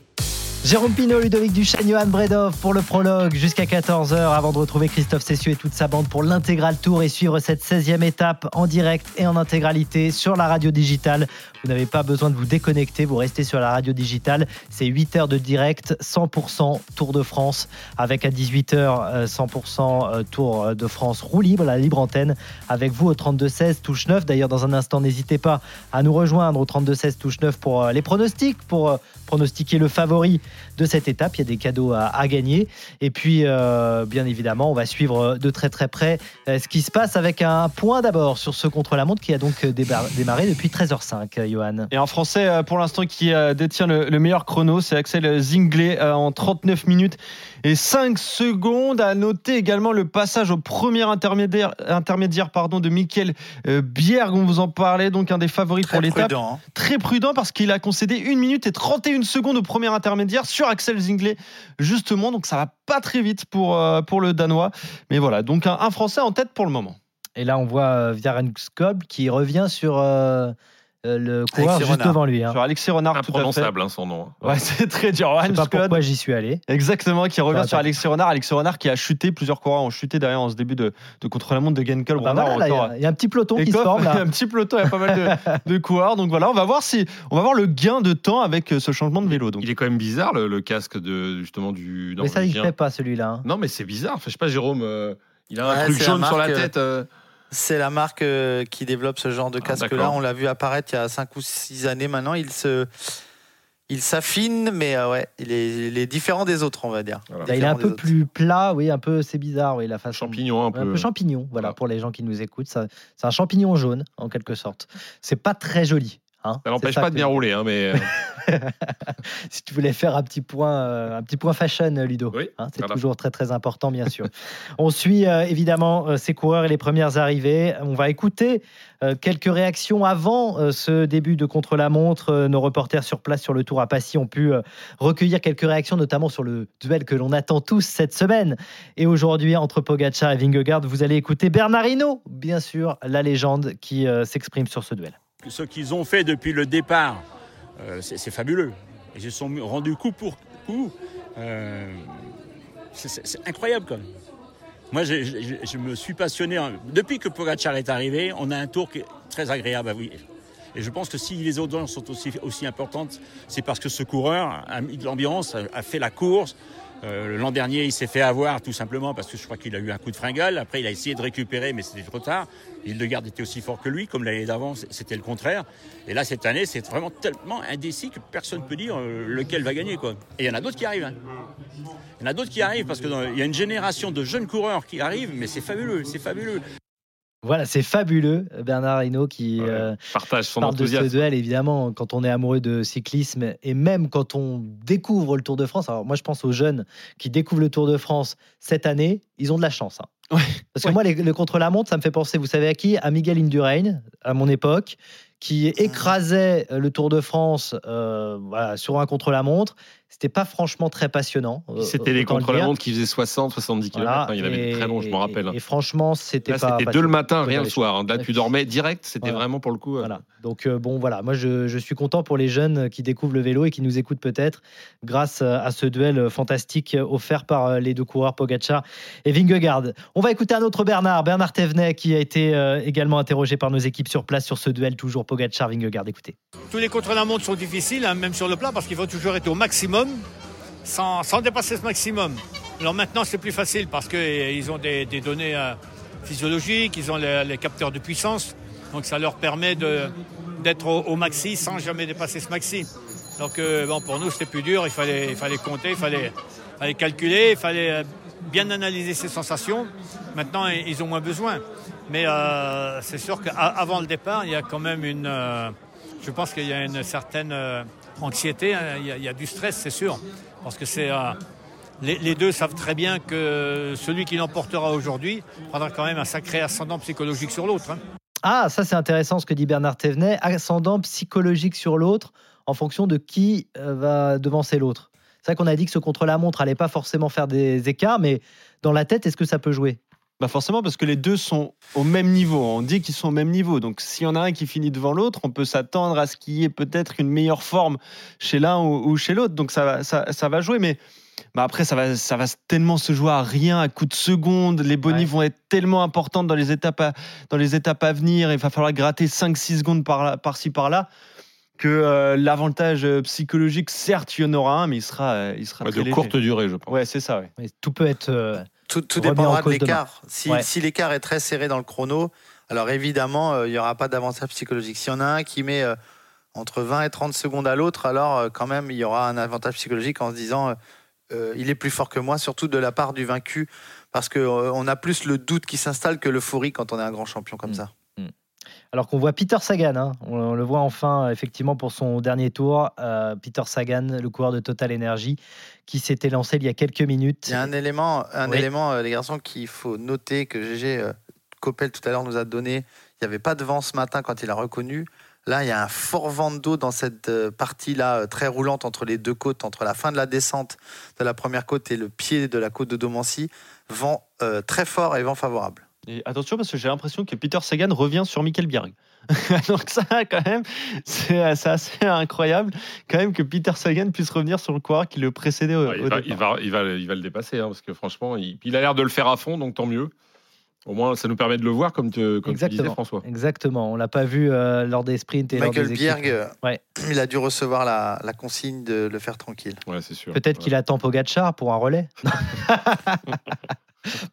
Jérôme Pinault, Ludovic Duchesne, Johan Bredov pour le prologue jusqu'à 14h avant de retrouver Christophe Cessieux et toute sa bande pour l'intégral tour et suivre cette 16e étape en direct et en intégralité sur la radio digitale. Vous n'avez pas besoin de vous déconnecter, vous restez sur la radio digitale. C'est 8 heures de direct, 100% Tour de France avec à 18h euh, 100% euh, Tour de France roue libre, la libre antenne avec vous au 32-16 touche 9. D'ailleurs, dans un instant, n'hésitez pas à nous rejoindre au 32-16 touche 9 pour euh, les pronostics, pour pronostiquer le favori de cette étape. Il y a des cadeaux à, gagner. Et puis, bien évidemment, on va suivre de très très près ce qui se passe avec un point d'abord sur ce contre-la-montre qui a donc démarré depuis 13h05, euh, Johan. Et un Français, euh, pour l'instant, qui euh, détient le, le meilleur chrono, c'est Axel Zinglet euh, en 39 minutes et 5 secondes. À noter également le passage au premier intermédiaire, intermédiaire pardon, de Michael Bierg, on vous en parlait, donc un des favoris Très pour l'étape. prudent. hein. Très prudent parce qu'il a concédé 1 minute et 31 secondes au premier intermédiaire sur Axel Zinglet, justement. Donc ça va pas très vite pour, euh, pour le Danois. Mais voilà, donc un, un Français en tête pour le moment. Et là, on voit euh, Skob qui revient sur euh, euh, le coureur Alexis juste Renard. devant lui. hein. Sur Alexis Renard. Imprononçable hein, son nom. Ouais, c'est très dur. Je sais pas Scott. pourquoi j'y suis allé. Exactement, qui revient sur. Alexis Renard. Alexis Renard qui a chuté, plusieurs coureurs ont chuté derrière en ce début de, de contre-la-montre de Genkel. Bah voilà, là, il y a- il y, a un petit peloton qui se forme il y a un petit peloton, il y a pas mal de, de coureurs. Donc voilà, on va voir si on va voir le gain de temps avec euh, ce changement de vélo. Donc Il est quand même bizarre le, le casque de justement du Mais ça, il fait pas celui-là. hein. Non mais c'est bizarre. Enfin, je sais pas Jérôme. euh, il a un Ouais, truc la jaune sur la tête. euh. C'est la marque euh, qui développe ce genre de Ah, casque-là. On l'a vu apparaître il y a 5 ou 6 années maintenant. Il se, il s'affine, mais euh, ouais, il est, il est différent des autres, on va dire. Voilà. Bah, il est un peu autres. plus plat, oui, un peu, c'est bizarre, oui, la façon. Champignon un peu. champignon, voilà, Voilà. pour les gens qui nous écoutent. C'est un champignon jaune, en quelque sorte. C'est pas très joli. Hein. Ça n'empêche pas que- de bien rouler, hein, mais euh, si tu voulais faire un petit point, euh, un petit point fashion, Ludo. Oui, Hein, c'est voilà. toujours très très important, bien sûr. On suit euh, évidemment euh, ces coureurs et les premières arrivées. On va écouter euh, quelques réactions avant euh, ce début de contre-la-montre. Euh, nos reporters sur place sur le Tour à Passy ont pu euh, recueillir quelques réactions, notamment sur le duel que l'on attend tous cette semaine. Et aujourd'hui, entre Pogacar et Vingegaard, vous allez écouter Bernard Hinault, bien sûr, la légende qui euh, s'exprime sur ce duel. Ce qu'ils ont fait depuis le départ, euh, c'est fabuleux. Ils se sont rendus coup pour coup. euh, c'est- incroyable quand même. Moi, je, me suis passionné. Depuis que Pogacar est arrivé, on a un tour qui est très agréable à vivre. Et je pense que si les audiences sont aussi, aussi importantes, c'est parce que ce coureur a mis de l'ambiance, a fait la course. Euh, L'an dernier, il s'est fait avoir tout simplement parce que je crois qu'il a eu un coup de fringale. Après, il a essayé de récupérer, mais c'était trop tard. Hildegarde était aussi fort que lui, comme l'année d'avant, c'était le contraire. Et là, cette année, c'est vraiment tellement indécis que personne ne peut dire euh, lequel va gagner. Quoi. Et il y en a d'autres qui arrivent. hein. Il y en a d'autres qui arrivent parce qu'il y a une génération de jeunes coureurs qui arrivent, mais c'est fabuleux, c'est fabuleux. Voilà, c'est fabuleux, Bernard Hinault qui Ouais. euh, partage son parle de ce duel, évidemment, quand on est amoureux de cyclisme et même quand on découvre le Tour de France. Alors, moi, je pense aux jeunes qui découvrent le Tour de France cette année, ils ont de la chance. hein. Ouais. Parce que moi, les- le contre-la-montre, ça me fait penser, vous savez à qui? À Miguel Indurain, à mon époque, qui écrasait euh, le Tour de France euh, voilà, sur un contre-la-montre. C'était pas franchement très passionnant. euh, C'était les autant le dire. contre-la-montre qui faisaient 60, 70 km. Voilà, il y en avait des très longs, je m'en rappelle. Et, et franchement, c'était Là, pas. c'était deux facile. le matin, rien le les soir. hein. Là, tu dormais direct. C'était Voilà. vraiment pour le coup. euh, Voilà. Donc euh, bon, voilà. Moi, je, je suis content pour les jeunes qui découvrent le vélo et qui nous écoutent peut-être grâce euh, à ce duel euh, fantastique euh, offert par euh, les deux coureurs Pogacar et Vingegaard. On va écouter un autre Bernard, Bernard Thévenet, qui a été euh, également interrogé par nos équipes sur place sur ce duel toujours Pogacar Vingegaard. Écoutez. Tous les contre-la-montre sont difficiles, hein, même sur le plat, parce qu'il faut toujours être au maximum, sans, dépasser ce maximum. Alors maintenant, c'est plus facile parce qu'ils ont des, données euh, physiologiques, ils ont les, capteurs de puissance, donc ça leur permet d'être au, maxi sans jamais dépasser ce maxi. Donc euh, bon, pour nous, c'était plus dur, il fallait, compter, il fallait, calculer, il fallait euh, bien analyser ses sensations. Maintenant, ils ont moins besoin. Mais c'est sûr qu'avant le départ, il y a quand même une... je pense qu'il y a une certaine anxiété, hein, il, y a, du stress, c'est sûr. Parce que c'est... euh, les, les deux savent très bien que celui qui l'emportera aujourd'hui prendra quand même un sacré ascendant psychologique sur l'autre. hein. Ah, ça c'est intéressant ce que dit Bernard Thévenet. Ascendant psychologique sur l'autre en fonction de qui euh, va devancer l'autre. C'est vrai qu'on a dit que ce contre-la-montre allait pas forcément faire des écarts, mais dans la tête, est-ce que ça peut jouer? Bah forcément, parce que les deux sont au même niveau. On dit qu'ils sont au même niveau. Donc, s'il y en a un qui finit devant l'autre, on peut s'attendre à ce qu'il y ait peut-être une meilleure forme chez l'un ou, ou chez l'autre. Donc, ça va, ça, ça va jouer. Mais bah après, ça va, ça va tellement se jouer à rien, à coup de seconde. Les bonnies Ouais. vont être tellement importantes dans les étapes à, dans les étapes à venir. Il va falloir gratter 5-6 secondes par là- par-ci, par-là. Que euh, l'avantage euh, psychologique, certes, il y en aura un, mais il sera, euh, il sera ouais, très de léger. courte durée, je pense. Ouais, c'est ça. Ouais. Mais Tout peut être. euh, Tout, dépendra de l'écart. Si, Ouais. si l'écart est très serré dans le chrono, alors évidemment, euh, il n'y aura pas d'avantage psychologique. S'il y en a un qui met euh, entre 20 et 30 secondes à l'autre, alors euh, quand même, il y aura un avantage psychologique en se disant il est plus fort que moi, surtout de la part du vaincu, parce qu'on a plus le doute qui s'installe que l'euphorie quand on est un grand champion comme Mm. ça. Alors qu'on voit Peter Sagan, hein. on, on le voit enfin effectivement pour son dernier tour. euh, Peter Sagan, le coureur de Total Energy, qui s'était lancé il y a quelques minutes. Il y a un élément, un Oui. élément euh, les garçons, qu'il faut noter que GG euh, Coppel tout à l'heure nous a donné. Il n'y avait pas de vent ce matin quand il a reconnu. Là, il y a un fort vent d'eau dans cette euh, partie-là, euh, très roulante entre les deux côtes, entre la fin de la descente de la première côte et le pied de la côte de Domancy. Vent euh, très fort et vent favorable. Et attention parce que j'ai l'impression que Peter Sagan revient sur Michael Bjerg. Donc ça quand même, c'est assez incroyable quand même que Peter Sagan puisse revenir sur le coureur qui le précédait au, Ouais, au il, va, départ. il, va, il, va, il va le dépasser, hein, parce que franchement, il, il a l'air de le faire à fond, donc tant mieux. Au moins, ça nous permet de le voir, comme, tu, comme tu disais, Exactement. François. Exactement. On l'a pas vu euh, lors des sprints et Michael lors des Bierg, équipes. euh, Ouais. il a dû recevoir la, la consigne de le faire tranquille. Ouais, c'est sûr. Peut-être qu'il attend Pogacar pour un relais.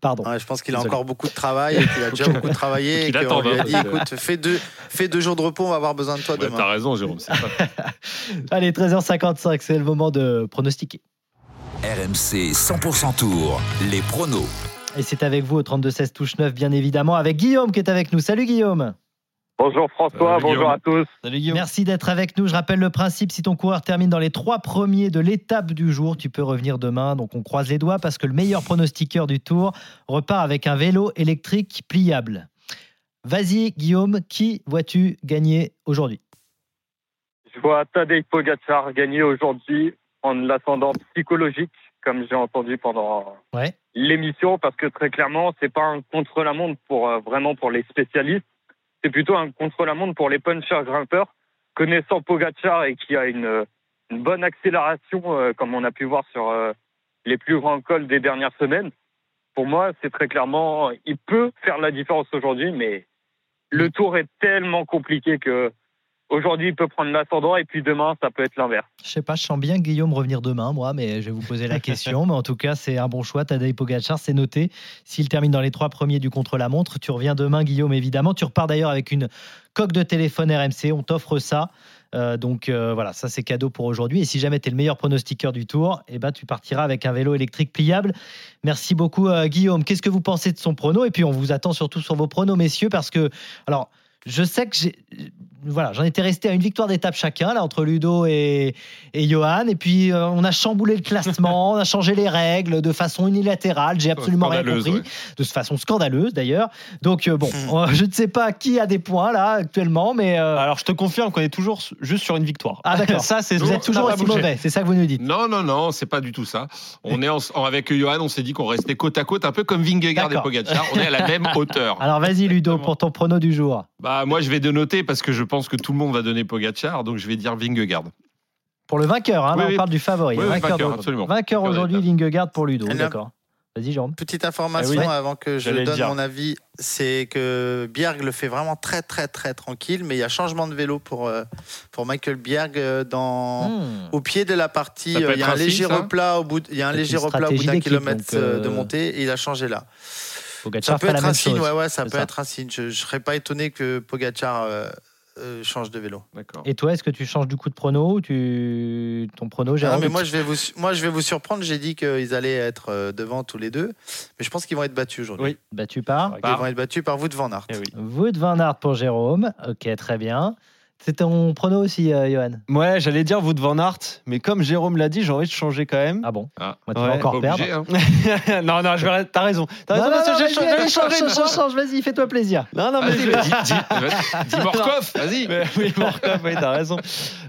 Pardon. Ouais, je pense qu'il a encore beaucoup de travail et qu'il a déjà beaucoup travaillé et qu'on attend, lui a hein, dit écoute, fais deux, fais deux jours de repos, on va avoir besoin de toi Ouais, demain. T'as raison, Jérôme. pas- Allez, 13h55, c'est le moment de pronostiquer. RMC 100% Tour, les pronos. Et c'est avec vous au 32-16 touche 9, bien évidemment, avec Guillaume qui est avec nous. Salut Guillaume. Bonjour François, bonjour Guillaume. à tous. Salut Guillaume. Merci d'être avec nous. Je rappelle le principe, si ton coureur termine dans les trois premiers de l'étape du jour, tu peux revenir demain. Donc on croise les doigts parce que le meilleur pronostiqueur du tour repart avec un vélo électrique pliable. Vas-y Guillaume, qui vois-tu gagner aujourd'hui? Je vois Tadej Pogacar gagner aujourd'hui en l'ascendant psychologique, comme j'ai entendu pendant Ouais. l'émission, parce que très clairement, c'est pas un contre-la-montre pour euh, vraiment pour les spécialistes, c'est plutôt un contre-la-montre pour les punchers grimpeurs, connaissant Pogacar et qui a une, euh, une bonne accélération, euh, comme on a pu voir sur euh, les plus grands cols des dernières semaines. Pour moi, c'est très clairement, il peut faire la différence aujourd'hui, mais le tour est tellement compliqué que aujourd'hui, il peut prendre l'ascendant et puis demain, ça peut être l'inverse. Je sais pas, je sens bien Guillaume revenir demain, moi, mais je vais vous poser la question. mais en tout cas, c'est un bon choix. Tadej Pogacar, c'est noté. S'il termine dans les trois premiers du contre-la-montre, tu reviens demain, Guillaume, évidemment. Tu repars d'ailleurs avec une coque de téléphone RMC. On t'offre ça. Euh, donc euh, voilà, ça c'est cadeau pour aujourd'hui. Et si jamais tu es le meilleur pronostiqueur du tour, eh ben, tu partiras avec un vélo électrique pliable. Merci beaucoup, euh, Guillaume. Qu'est-ce que vous pensez de son prono? Et puis on vous attend surtout sur vos pronos, messieurs, parce que, alors, je sais que j'ai. Voilà, j'en étais resté à une victoire d'étape chacun, là, entre Ludo et, et Johan. Et puis, euh, on a chamboulé le classement, on a changé les règles de façon unilatérale. J'ai absolument rien compris. ouais. De façon scandaleuse, d'ailleurs. Donc, euh, bon, Hmm. euh, je ne sais pas qui a des points, là, actuellement, mais. euh, Alors je te confirme qu'on est toujours juste sur une victoire. ah, d'accord. ça c'est Vous êtes toujours aussi mauvais, c'est ça que vous nous dites. Non, non, non, c'est pas du tout ça. On est en- en- avec Johan, on s'est dit qu'on restait côte à côte, un peu comme Vingegaard et. Pogacar. On est à la même hauteur. Alors, vas-y, Ludo, pour ton prono du jour. Bah, moi, je vais dénoter parce que je pense que tout le monde va donner Pogacar, donc je vais dire Vingegaard. Pour le vainqueur, hein, là, on oui. parle du favori. Oui, vainqueur vainqueur, d'aujourd'hui. absolument. Vainqueur Vainqueur aujourd'hui. Vingegaard pour Ludo. D'accord. Vas-y, Jérôme. Petite information Eh oui. avant que je donne mon avis, c'est que Bjerg le fait vraiment très très très tranquille, mais il y a changement de vélo pour, euh, pour Michael Bjerg euh, dans, Hmm. au pied de la partie. Euh, Il y a un léger replat au bout, d'un kilomètre de montée et il a changé là. Pogacar Ça peut être même un signe, chose. ouais, ouais, ça peut ça. être un signe. Je, je serais pas étonné que Pogacar euh, euh, change de vélo. D'accord. Et toi, est-ce que tu changes du coup de prono ou tu... Ton prono, Ah, Jérôme mais moi je vais vous, moi je vais vous surprendre. J'ai dit qu'ils allaient être euh, devant tous les deux, mais je pense qu'ils vont être battus aujourd'hui. Oui. Battu par Ils vont être battus par Wout van Aert. Eh oui. Van Aert pour Jérôme. Ok, très bien. C'est ton prono aussi, euh, Johan Ouais, j'allais dire vous de Van Aert, mais comme Jérôme l'a dit, j'ai envie de changer quand même. Ah bon Ah. Moi, tu Ouais, vas encore perdre. obligé, hein. non, non, je vais... t'as raison. T'as Non, raison, non, parce que non, j'ai vas-y, changé, allez, j'ai changé, change, change, change, vas-y, fais-toi plaisir. Non, non, mais Vas-y, je vas-y, dis, dis Morkov, vas-y. Mais oui, Morkov, oui, t'as raison.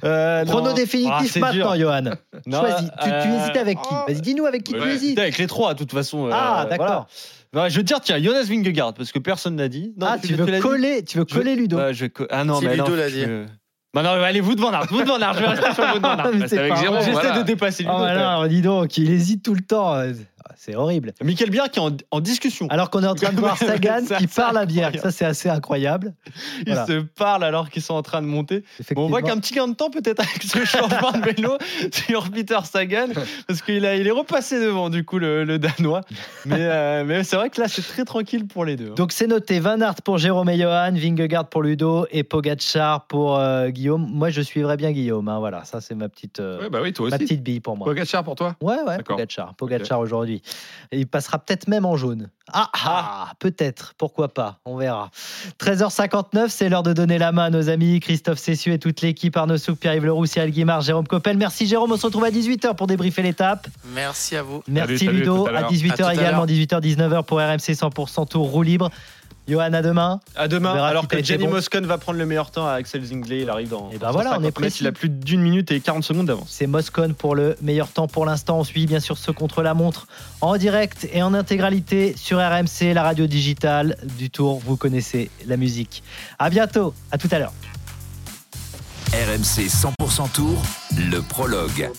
Euh, non. Prono Ah, définitif c'est maintenant, dur. Johan. Non, Choisis. Tu, tu euh, hésites avec qui Vas-y, dis-nous avec qui tu Ouais. hésites. Avec les trois, de toute façon. euh, Ah, voilà. d'accord. Ouais, je veux dire, tiens, Jonas Vingegaard, parce que personne n'a dit. Non, Ah, tu veux dit coller, tu veux Je coller Ludo. Je vais co- Ah non, Si mais Ludo non, l'a je- dit. Non, non, allez, vous de Van Aert, vous de Van Aert, je vais rester sur vous de Van Aert. Bah. J'essaie voilà. de dépasser Ludo. Oh, même. alors, dis donc, il hésite tout le temps. C'est horrible. Michael Biard qui est en, en discussion. Alors qu'on est en train de voir Sagan Ça, qui parle à Bière. Ça, c'est assez incroyable. Ils voilà. se parlent alors qu'ils sont en train de monter. Bon, on voit qu'un petit gain de temps peut-être avec ce changement de vélo sur Peter Sagan parce qu'il a, il est repassé devant du coup le, le danois. Mais, euh, mais c'est vrai que là c'est très tranquille pour les deux. hein. Donc c'est noté Van Aert pour Jérôme et Johan, Vingegaard pour Ludo et Pogacar pour euh, Guillaume. Moi je suivrai bien Guillaume. hein, voilà, ça c'est ma petite, euh, Ouais, bah oui, toi ma aussi. petite bille pour moi. Pogacar pour toi? Ouais, ouais, D'accord. Pogacar. Pogacar aujourd'hui. Il passera peut-être même en jaune. Ah, ah peut-être, pourquoi pas, on verra. 13h59, c'est l'heure de donner la main à nos amis Christophe Cessieux et toute l'équipe, Arnaud Souk, Pierre-Yves Leroux, Cyril Guimard, Jérôme Coppel. Merci Jérôme, on se retrouve à 18h pour débriefer l'étape. Merci à vous. Merci Salut, Ludo, à à l'heure. 18h À tout à également, l'heure. 18h, 19h pour RMC 100% Tour roue libre. Johan, à demain. À demain, alors que Jenny bon. Moscon va prendre le meilleur temps à Axel Zingler. Il arrive dans. Et ben dans voilà, on 150 est mètres, précis. Il a plus d'une minute et 40 secondes d'avance. C'est Moscone pour le meilleur temps pour l'instant. On suit bien sûr ce contre-la-montre en direct et en intégralité sur RMC, la radio digitale du Tour. Vous connaissez la musique. À bientôt, à tout à l'heure. RMC 100% Tour, le prologue.